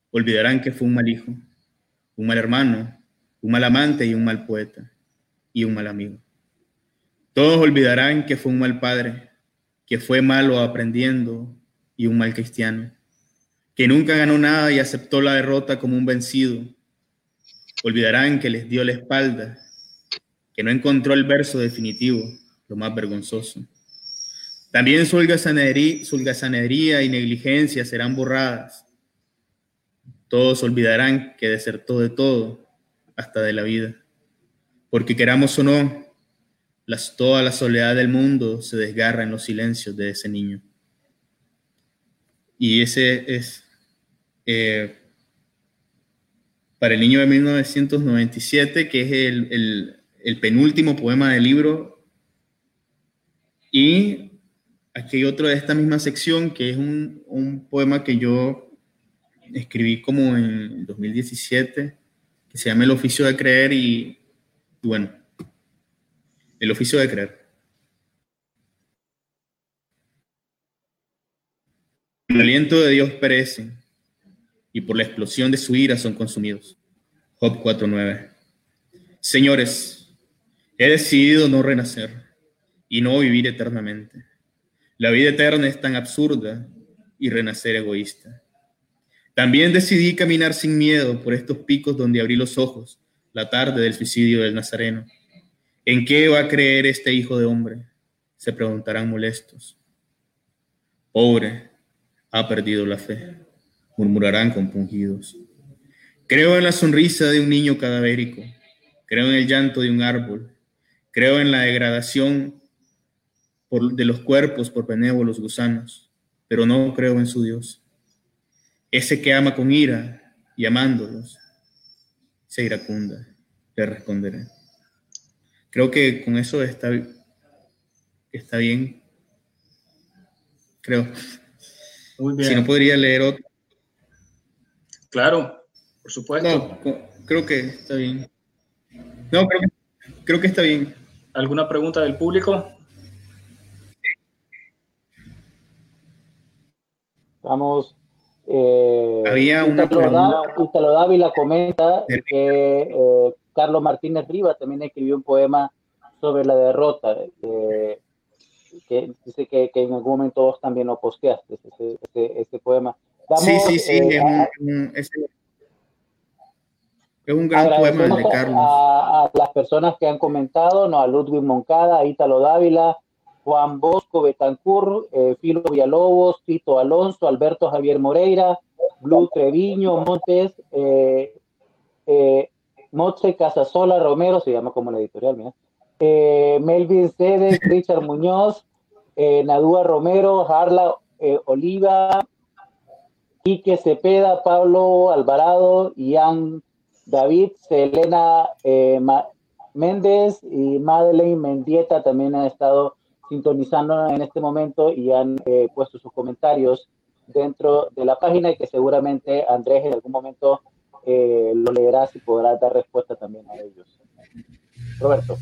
olvidarán que fue un mal hijo, un mal hermano, un mal amante y un mal poeta y un mal amigo. Todos olvidarán que fue un mal padre, que fue malo aprendiendo y un mal cristiano, que nunca ganó nada y aceptó la derrota como un vencido. Olvidarán que les dio la espalda, que no encontró el verso definitivo, lo más vergonzoso también su holgazanería y negligencia serán borradas. Todos olvidarán que desertó de todo, hasta de la vida. Porque queramos o no, las, toda la soledad del mundo se desgarra en los silencios de ese niño. Y ese es, eh, para el niño de 1997, que es el, el penúltimo poema del libro, y Aquí hay otro de esta misma sección que es un, poema que yo escribí como en 2017, que se llama El oficio de creer y, bueno, el oficio de creer. El aliento de Dios perece y por la explosión de su ira son consumidos. Job 4.9. Señores, he decidido no renacer y no vivir eternamente. La vida eterna es tan absurda y renacer egoísta. También decidí caminar sin miedo por estos picos donde abrí los ojos la tarde del suicidio del Nazareno. ¿En qué va a creer este hijo de hombre? Se preguntarán molestos. Pobre, ha perdido la fe, murmurarán compungidos. Creo en la sonrisa de un niño cadavérico, creo en el llanto de un árbol, creo en la degradación de los cuerpos por benévolos gusanos, pero no creo en su Dios. Ese que ama con ira y amándolos, se iracunda, le responderé. Creo que con eso está, está bien. Creo. Muy bien. Si no podría leer otro. Claro, por supuesto. No, creo que está bien. No, creo creo que está bien. ¿Alguna pregunta del público? Vamos. Eh, Había una Italo Dávila comenta que eh, Carlos Martínez Rivas también escribió un poema sobre la derrota, eh, que dice que, que, en algún momento vos también lo posteaste, ese, ese, poema. sí, sí, sí, es, un, es, un gran poema de Carlos. A, a, las personas que han comentado, ¿no? a Ludwig Moncada, a Ítalo Dávila, Juan Bosco Betancur, eh, Filo Villalobos, Tito Alonso, Alberto Javier Moreira, Blue Treviño, Montes, eh, eh, Casasola Romero, se llama como la editorial, mira, eh, Melvin Cedes, Richard Muñoz, Nadúa Romero, Harla Oliva, Quique Cepeda, Pablo Alvarado, Ian David, Selena Méndez y Madeleine Mendieta también han estado sintonizando en este momento y han eh, puesto sus comentarios dentro de la página y que seguramente Andrés en algún momento eh, lo leerás y podrás dar respuesta también a ellos. Roberto.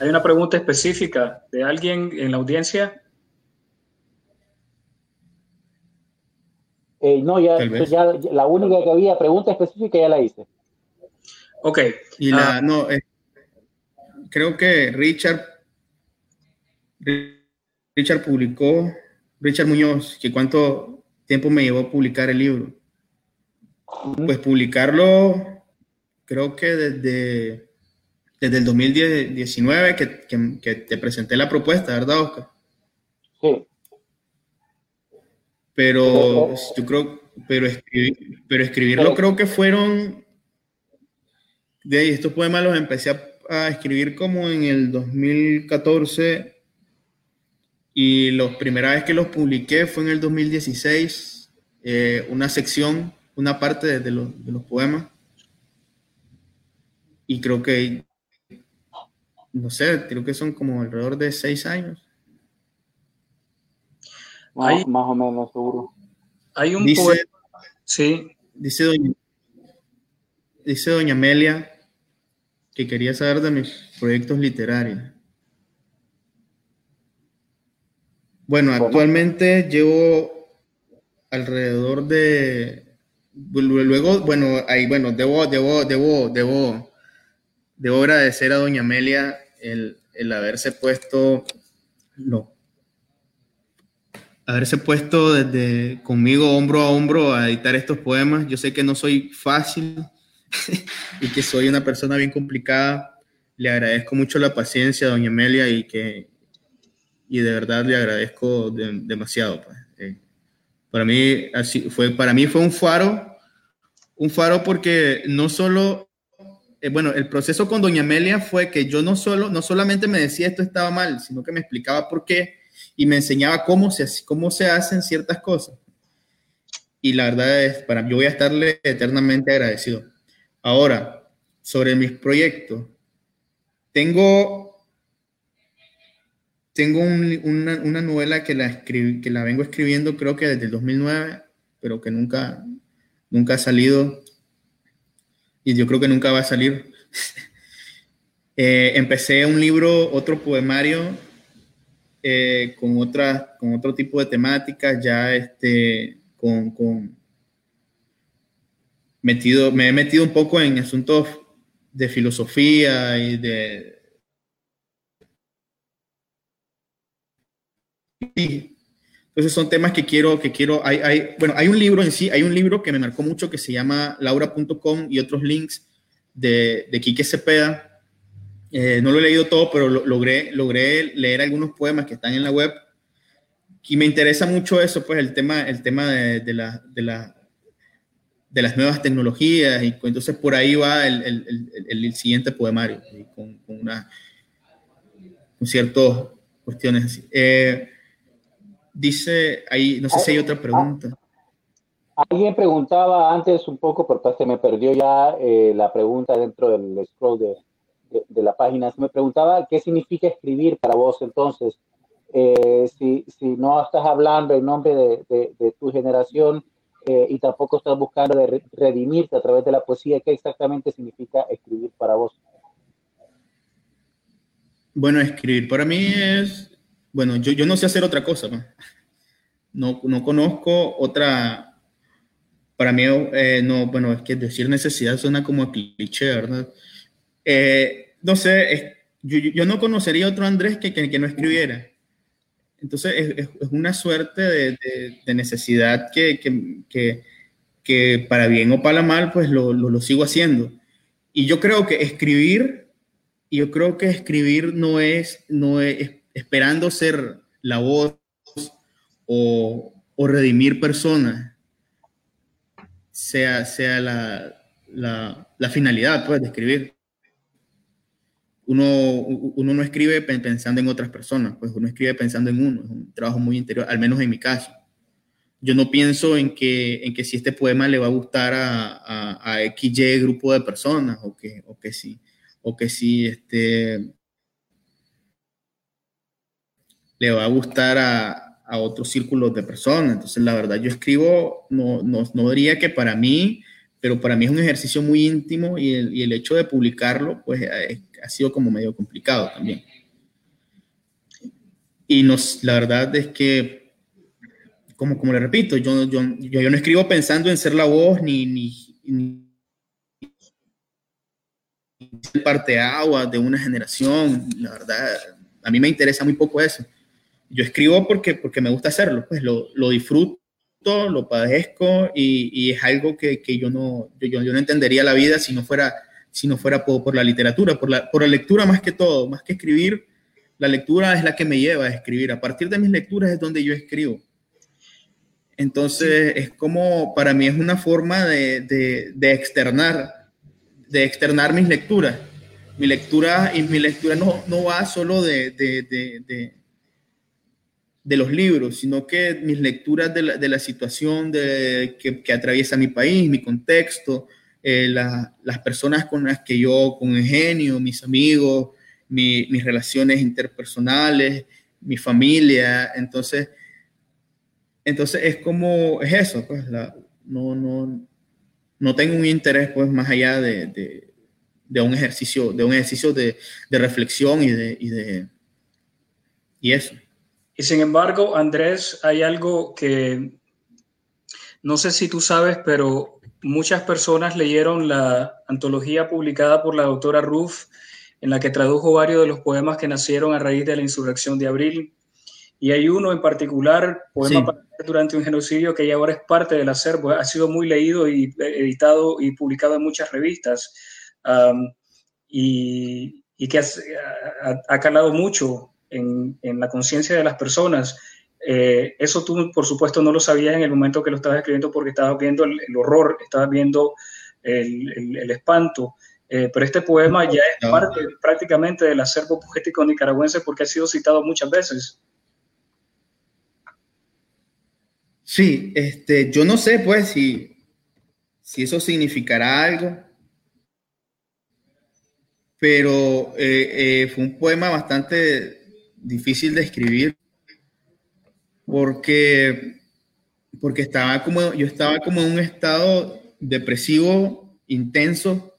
¿Hay una pregunta específica de alguien en la audiencia? Eh, no, ya, la única que había pregunta específica ya la hice. Ok. Y la, ah. no, eh, creo que Richard, Richard publicó, Richard Muñoz, que cuánto tiempo me llevó a publicar el libro. Pues publicarlo, creo que desde, desde el 2019 que, que te presenté la propuesta, ¿verdad, Oscar? Sí. Pero yo creo, pero, pero escribirlo creo que fueron, de ahí, estos poemas los empecé a, escribir como en el 2014 y la primera vez que los publiqué fue en el 2016, eh, una sección, una parte de, los, de los poemas. Y creo que, no sé, creo que son como alrededor de seis años. Más, o menos, seguro. Hay un dice, poema. Sí. Dice doña, dice doña Amelia que quería saber de mis proyectos literarios. Bueno, actualmente llevo alrededor de. Luego, bueno, ahí, bueno, debo, debo, debo, debo, debo agradecer a doña Amelia el, el haberse puesto, no, haberse puesto desde conmigo hombro a hombro a editar estos poemas. Yo sé que no soy fácil y que soy una persona bien complicada. Le agradezco mucho la paciencia doña Amelia y que y de verdad le agradezco demasiado. Pues. Eh, para mí así fue para mí fue un faro, un faro porque no solo eh, bueno, el proceso con doña Amelia fue que yo no solo no solamente me decía esto estaba mal, sino que me explicaba por qué y me enseñaba cómo se, cómo se hacen ciertas cosas. Y la verdad es, para yo voy a estarle eternamente agradecido. Ahora, sobre mis proyectos, tengo, tengo una, una, novela que la, escribí, que la vengo escribiendo creo que desde el 2009, pero que nunca, nunca ha salido. Y yo creo que nunca va a salir. eh, empecé un libro, otro poemario eh, con, otra, con otro tipo de temáticas, ya este, con, con, metido, me he metido un poco en asuntos de filosofía y de... Entonces son temas que quiero, que quiero, hay, hay, bueno, hay un libro en sí, hay un libro que me marcó mucho que se llama laura.com y otros links de, de Quique Cepeda, eh, no lo he leído todo, pero logré, logré leer algunos poemas que están en la web. Y me interesa mucho eso, pues el tema, el tema de, de, la, de, la, de las nuevas tecnologías. Y entonces por ahí va el, el, el, siguiente poemario, con, con, una, con ciertas cuestiones así. Eh, dice ahí, no sé si hay otra pregunta. Alguien preguntaba antes un poco, porque se me perdió ya eh, la pregunta dentro del scroll de, de, la página, se me preguntaba qué significa escribir para vos entonces. Eh, si, si, no estás hablando en nombre de, de, tu generación eh, y tampoco estás buscando de redimirte a través de la poesía, ¿qué exactamente significa escribir para vos? Bueno, escribir para mí es, bueno, yo, yo no sé hacer otra cosa, no, no conozco otra, para mí, eh, no, bueno, es que decir necesidad suena como cliché, ¿verdad? Eh, no sé, yo, yo, no conocería otro Andrés que, que, no escribiera. Entonces es, es una suerte de, de, necesidad que, que, que, para bien o para mal, pues lo, lo, sigo haciendo. Y yo creo que escribir, yo creo que escribir no es, no es esperando ser la voz o, o redimir personas, sea, sea la, la, la finalidad pues, de escribir uno, uno no escribe pensando en otras personas, pues uno escribe pensando en uno, es un trabajo muy interior, al menos en mi caso. Yo no pienso en que, en que si este poema le va a gustar a, a, a XY grupo de personas, o que, o que sí, o que si este, le va a gustar a, a otros círculos de personas. Entonces, la verdad, yo escribo, no, no, no diría que para mí pero para mí es un ejercicio muy íntimo y el, el hecho de publicarlo, pues ha sido como medio complicado también. Y nos, la verdad es que, como, como le repito, yo, yo, yo, no escribo pensando en ser la voz ni, ni, ni parte agua de una generación. La verdad, a mí me interesa muy poco eso. Yo escribo porque, porque me gusta hacerlo, pues lo, lo disfruto lo padezco y, y es algo que, que yo, no, yo, yo, no entendería la vida si no fuera, si no fuera por, por, la literatura, por la, por la lectura más que todo, más que escribir. La lectura es la que me lleva a escribir. A partir de mis lecturas es donde yo escribo. Entonces, es como, para mí es una forma de, de, de externar, de externar mis lecturas. Mi lectura, y mi lectura no, no va solo de, de de los libros, sino que mis lecturas de la, de la situación que, que, atraviesa mi país, mi contexto, eh, la, las personas con las que yo con ingenio, mis amigos, mi, mis relaciones interpersonales, mi familia. Entonces, entonces es como, es eso, pues la, no, no, no tengo un interés pues más allá de, de, de un ejercicio, de un ejercicio de, de reflexión y de, y de y eso. Y sin embargo, Andrés, hay algo que no sé si tú sabes, pero muchas personas leyeron la antología publicada por la doctora Ruff, en la que tradujo varios de los poemas que nacieron a raíz de la insurrección de abril. Y hay uno en particular, Poema sí. durante un genocidio, que ya ahora es parte del acervo, ha sido muy leído y editado y publicado en muchas revistas, um, y, y, que ha, ha, calado mucho en, en la conciencia de las personas. Eh, eso tú, por supuesto, no lo sabías en el momento que lo estabas escribiendo porque estabas viendo el, el horror, estabas viendo el, el, el espanto. Eh, pero este poema ya es parte prácticamente del acervo poético nicaragüense porque ha sido citado muchas veces. Sí, este, yo no sé pues si, si eso significará algo, pero eh, fue un poema bastante difícil de escribir porque, porque estaba como, yo estaba como en un estado depresivo intenso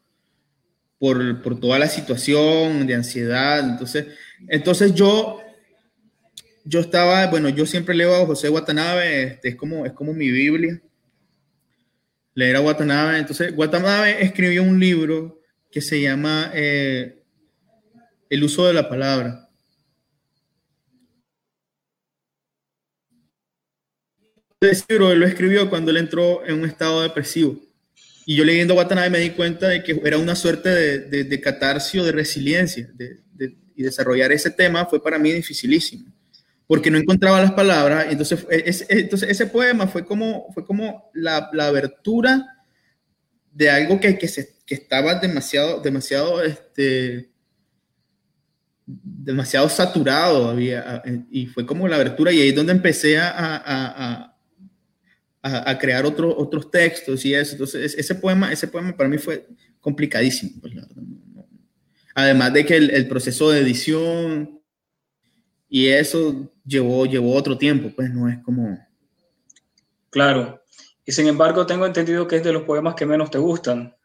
por, por toda la situación de ansiedad. Entonces, entonces yo, yo estaba, bueno, yo siempre leo a José Watanabe, este, es, como, es como mi Biblia. Leer a Watanabe. Entonces, Watanabe escribió un libro que se llama eh, El uso de la palabra. Ese libro él lo escribió cuando él entró en un estado depresivo. Y yo leyendo Watanabe me di cuenta de que era una suerte de, de, de catarsis de resiliencia. Y desarrollar ese tema fue para mí dificilísimo, porque no encontraba las palabras. Entonces, es, entonces ese poema fue como, fue como la, la abertura de algo que, que, estaba demasiado, demasiado, este, demasiado saturado había, y fue como la abertura y ahí es donde empecé a a, a crear otro, otros textos y eso. Entonces, ese poema, ese poema para mí fue complicadísimo. Pues, Además de que el, el, proceso de edición y eso llevó, llevó otro tiempo, pues no es como... Claro. Y sin embargo, tengo entendido que es de los poemas que menos te gustan.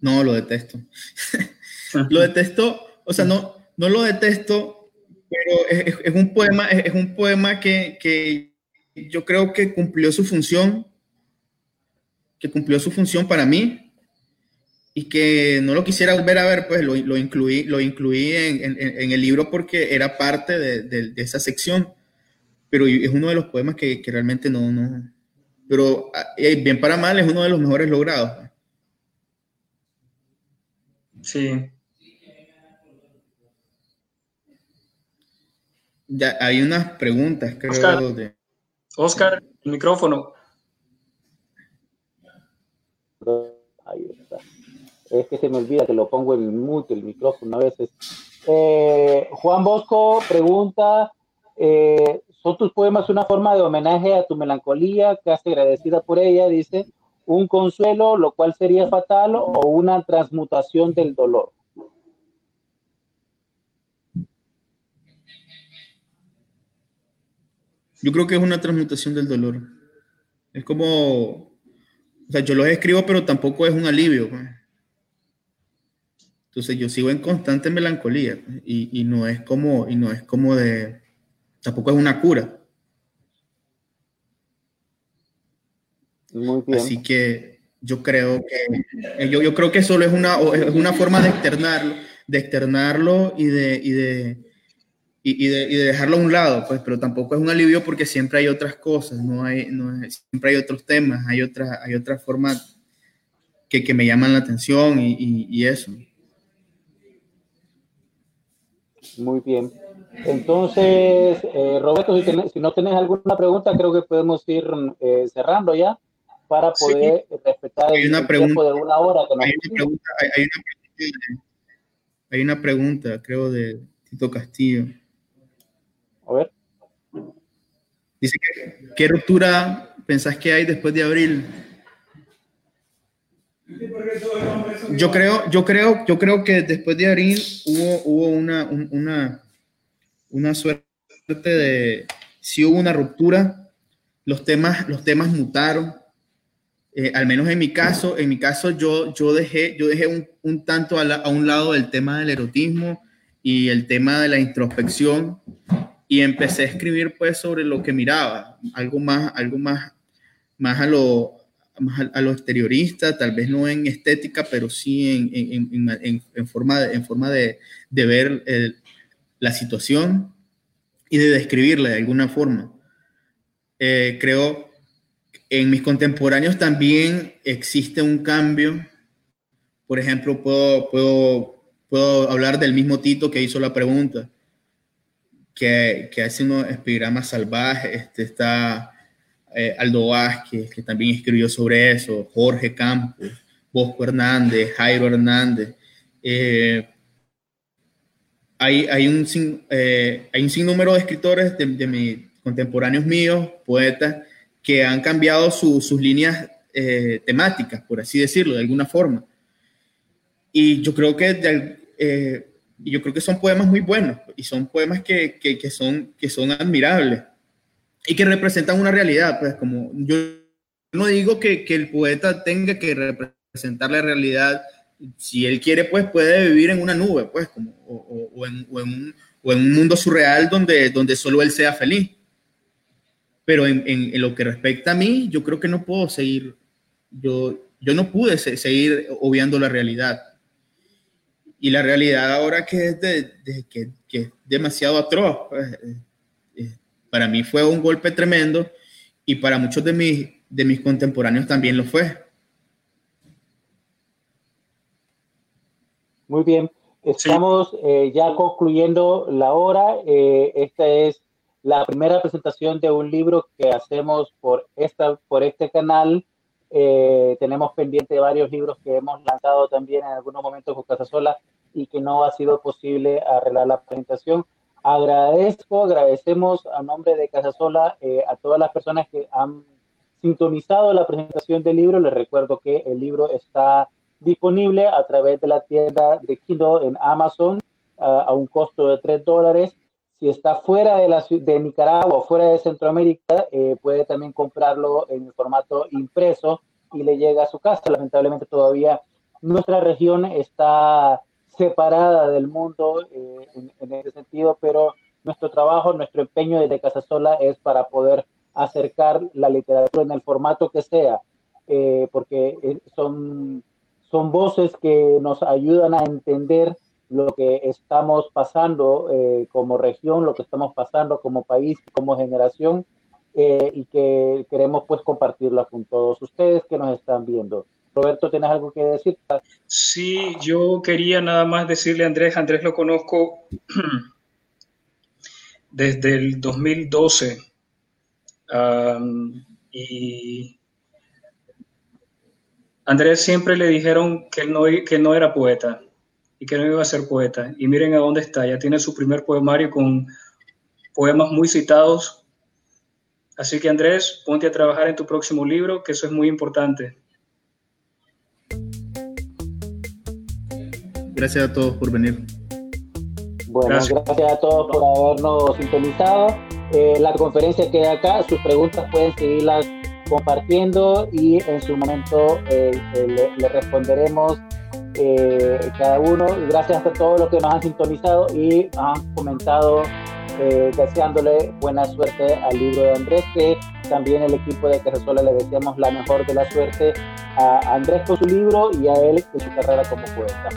No, lo detesto. lo detesto, o sea, no, no lo detesto pero es, es, un poema, es, un poema que, que, yo creo que cumplió su función, que cumplió su función para mí y que no lo quisiera volver a ver, pues lo, lo incluí, lo incluí en, en, en, el libro porque era parte de, de, de, esa sección, pero es uno de los poemas que, que realmente no, no, pero eh, bien para mal es uno de los mejores logrados. Sí, Ya hay unas preguntas, creo. Oscar, de... Oscar el micrófono. Ahí está. Es que se me olvida que lo pongo en mute el micrófono a veces. Eh, Juan Bosco pregunta, eh, ¿son tus poemas una forma de homenaje a tu melancolía, casi agradecida por ella? Dice, un consuelo, lo cual sería fatal, o una transmutación del dolor. Yo creo que es una transmutación del dolor. Es como, o sea, yo los escribo, pero tampoco es un alivio. Pues. Entonces yo sigo en constante melancolía pues, y, y, no es como, y no es como de, tampoco es una cura. Muy bien. Así que yo creo que, yo, yo creo que solo es una, es una forma de externarlo, de externarlo y de, y de y, de, y, de, dejarlo a un lado, pues, pero tampoco es un alivio porque siempre hay otras cosas, no hay, no siempre hay otros temas, hay otras hay otra formas que, que, me llaman la atención y, y, eso. Muy bien. Entonces, eh, Roberto, si, no tienes alguna pregunta, creo que podemos ir eh, cerrando ya para poder respetar el tiempo de una hora. hay, una pregunta, hay, hay, una pregunta, hay una pregunta, creo, de Tito Castillo. A ver. Dice que, ¿qué ruptura pensás que hay después de abril? Yo creo, yo creo, yo creo que después de abril hubo, hubo una, una, una suerte de, si hubo una ruptura, los temas, los temas mutaron. Eh, al menos en mi caso, en mi caso yo, yo dejé, yo dejé un, un tanto a, a, un lado el tema del erotismo y el tema de la introspección y empecé a escribir pues sobre lo que miraba, algo más, algo más, más a lo, más a, lo exteriorista, tal vez no en estética, pero sí en, en, en, forma, de, en forma de, de ver la situación y de describirla de alguna forma. Eh, creo en mis contemporáneos también existe un cambio. Por ejemplo, puedo, puedo, puedo hablar del mismo Tito que hizo la pregunta que, que hace unos epigramas salvajes. Este, está eh, Aldo Vázquez, que también escribió sobre eso, Jorge Campos, Bosco Hernández, Jairo Hernández. Eh, hay, hay, un, eh, hay un sinnúmero de escritores de, de contemporáneos míos, poetas, que han cambiado sus líneas temáticas, por así decirlo, de alguna forma. Y yo creo que de, y yo creo que son poemas muy buenos y son poemas que, que, son, que son admirables y que representan una realidad. Pues como yo no digo que, que el poeta tenga que representar la realidad. Si él quiere, pues puede vivir en una nube, pues, como, o, o, en, o, en, un, o en, un, mundo surreal donde, donde solo él sea feliz. Pero en, en, lo que respecta a mí, yo creo que no puedo seguir, yo, yo no pude seguir obviando la realidad y la realidad ahora que es, de, que, que, demasiado atroz, pues, eh, eh, para mí fue un golpe tremendo y para muchos de mis, de mis contemporáneos también lo fue. Muy bien, estamos eh, ya concluyendo la hora. esta es la primera presentación de un libro que hacemos por, esta, por este canal. Tenemos pendiente varios libros que hemos lanzado también en algunos momentos con Casa Sola y que no ha sido posible arreglar la presentación. Agradezco, agradecemos a nombre de Casasola eh, a todas las personas que han sintonizado la presentación del libro. Les recuerdo que el libro está disponible a través de la tienda de Kindle en Amazon a un costo de 3 dólares. Si está fuera de, la, de Nicaragua o fuera de Centroamérica, eh, puede también comprarlo en formato impreso y le llega a su casa. Lamentablemente todavía nuestra región está separada del mundo eh, en, ese sentido, pero nuestro trabajo, nuestro empeño desde Casa Sola es para poder acercar la literatura en el formato que sea, eh, porque eh, son, son voces que nos ayudan a entender lo que estamos pasando como región, lo que estamos pasando como país, como generación, y que queremos pues compartirla con todos ustedes que nos están viendo. Roberto, ¿tienes algo que decir? Sí, yo quería nada más decirle a Andrés, Andrés lo conozco desde el 2012 y Andrés siempre le dijeron que, no, que no era poeta y que no iba a ser poeta. Y miren a dónde está, ya tiene su primer poemario con poemas muy citados. Así que Andrés, ponte a trabajar en tu próximo libro, que eso es muy importante. Gracias a todos por venir. Bueno, gracias, a todos por habernos sintonizado. Eh, la conferencia queda acá. Sus preguntas pueden seguirlas compartiendo y en su momento eh, le, le, responderemos cada uno. Gracias a todos los que nos han sintonizado y han comentado eh, deseándole buena suerte al libro de Andrés, que también el equipo de Terresola le deseamos la mejor de la suerte a Andrés con su libro y a él en su carrera como poeta.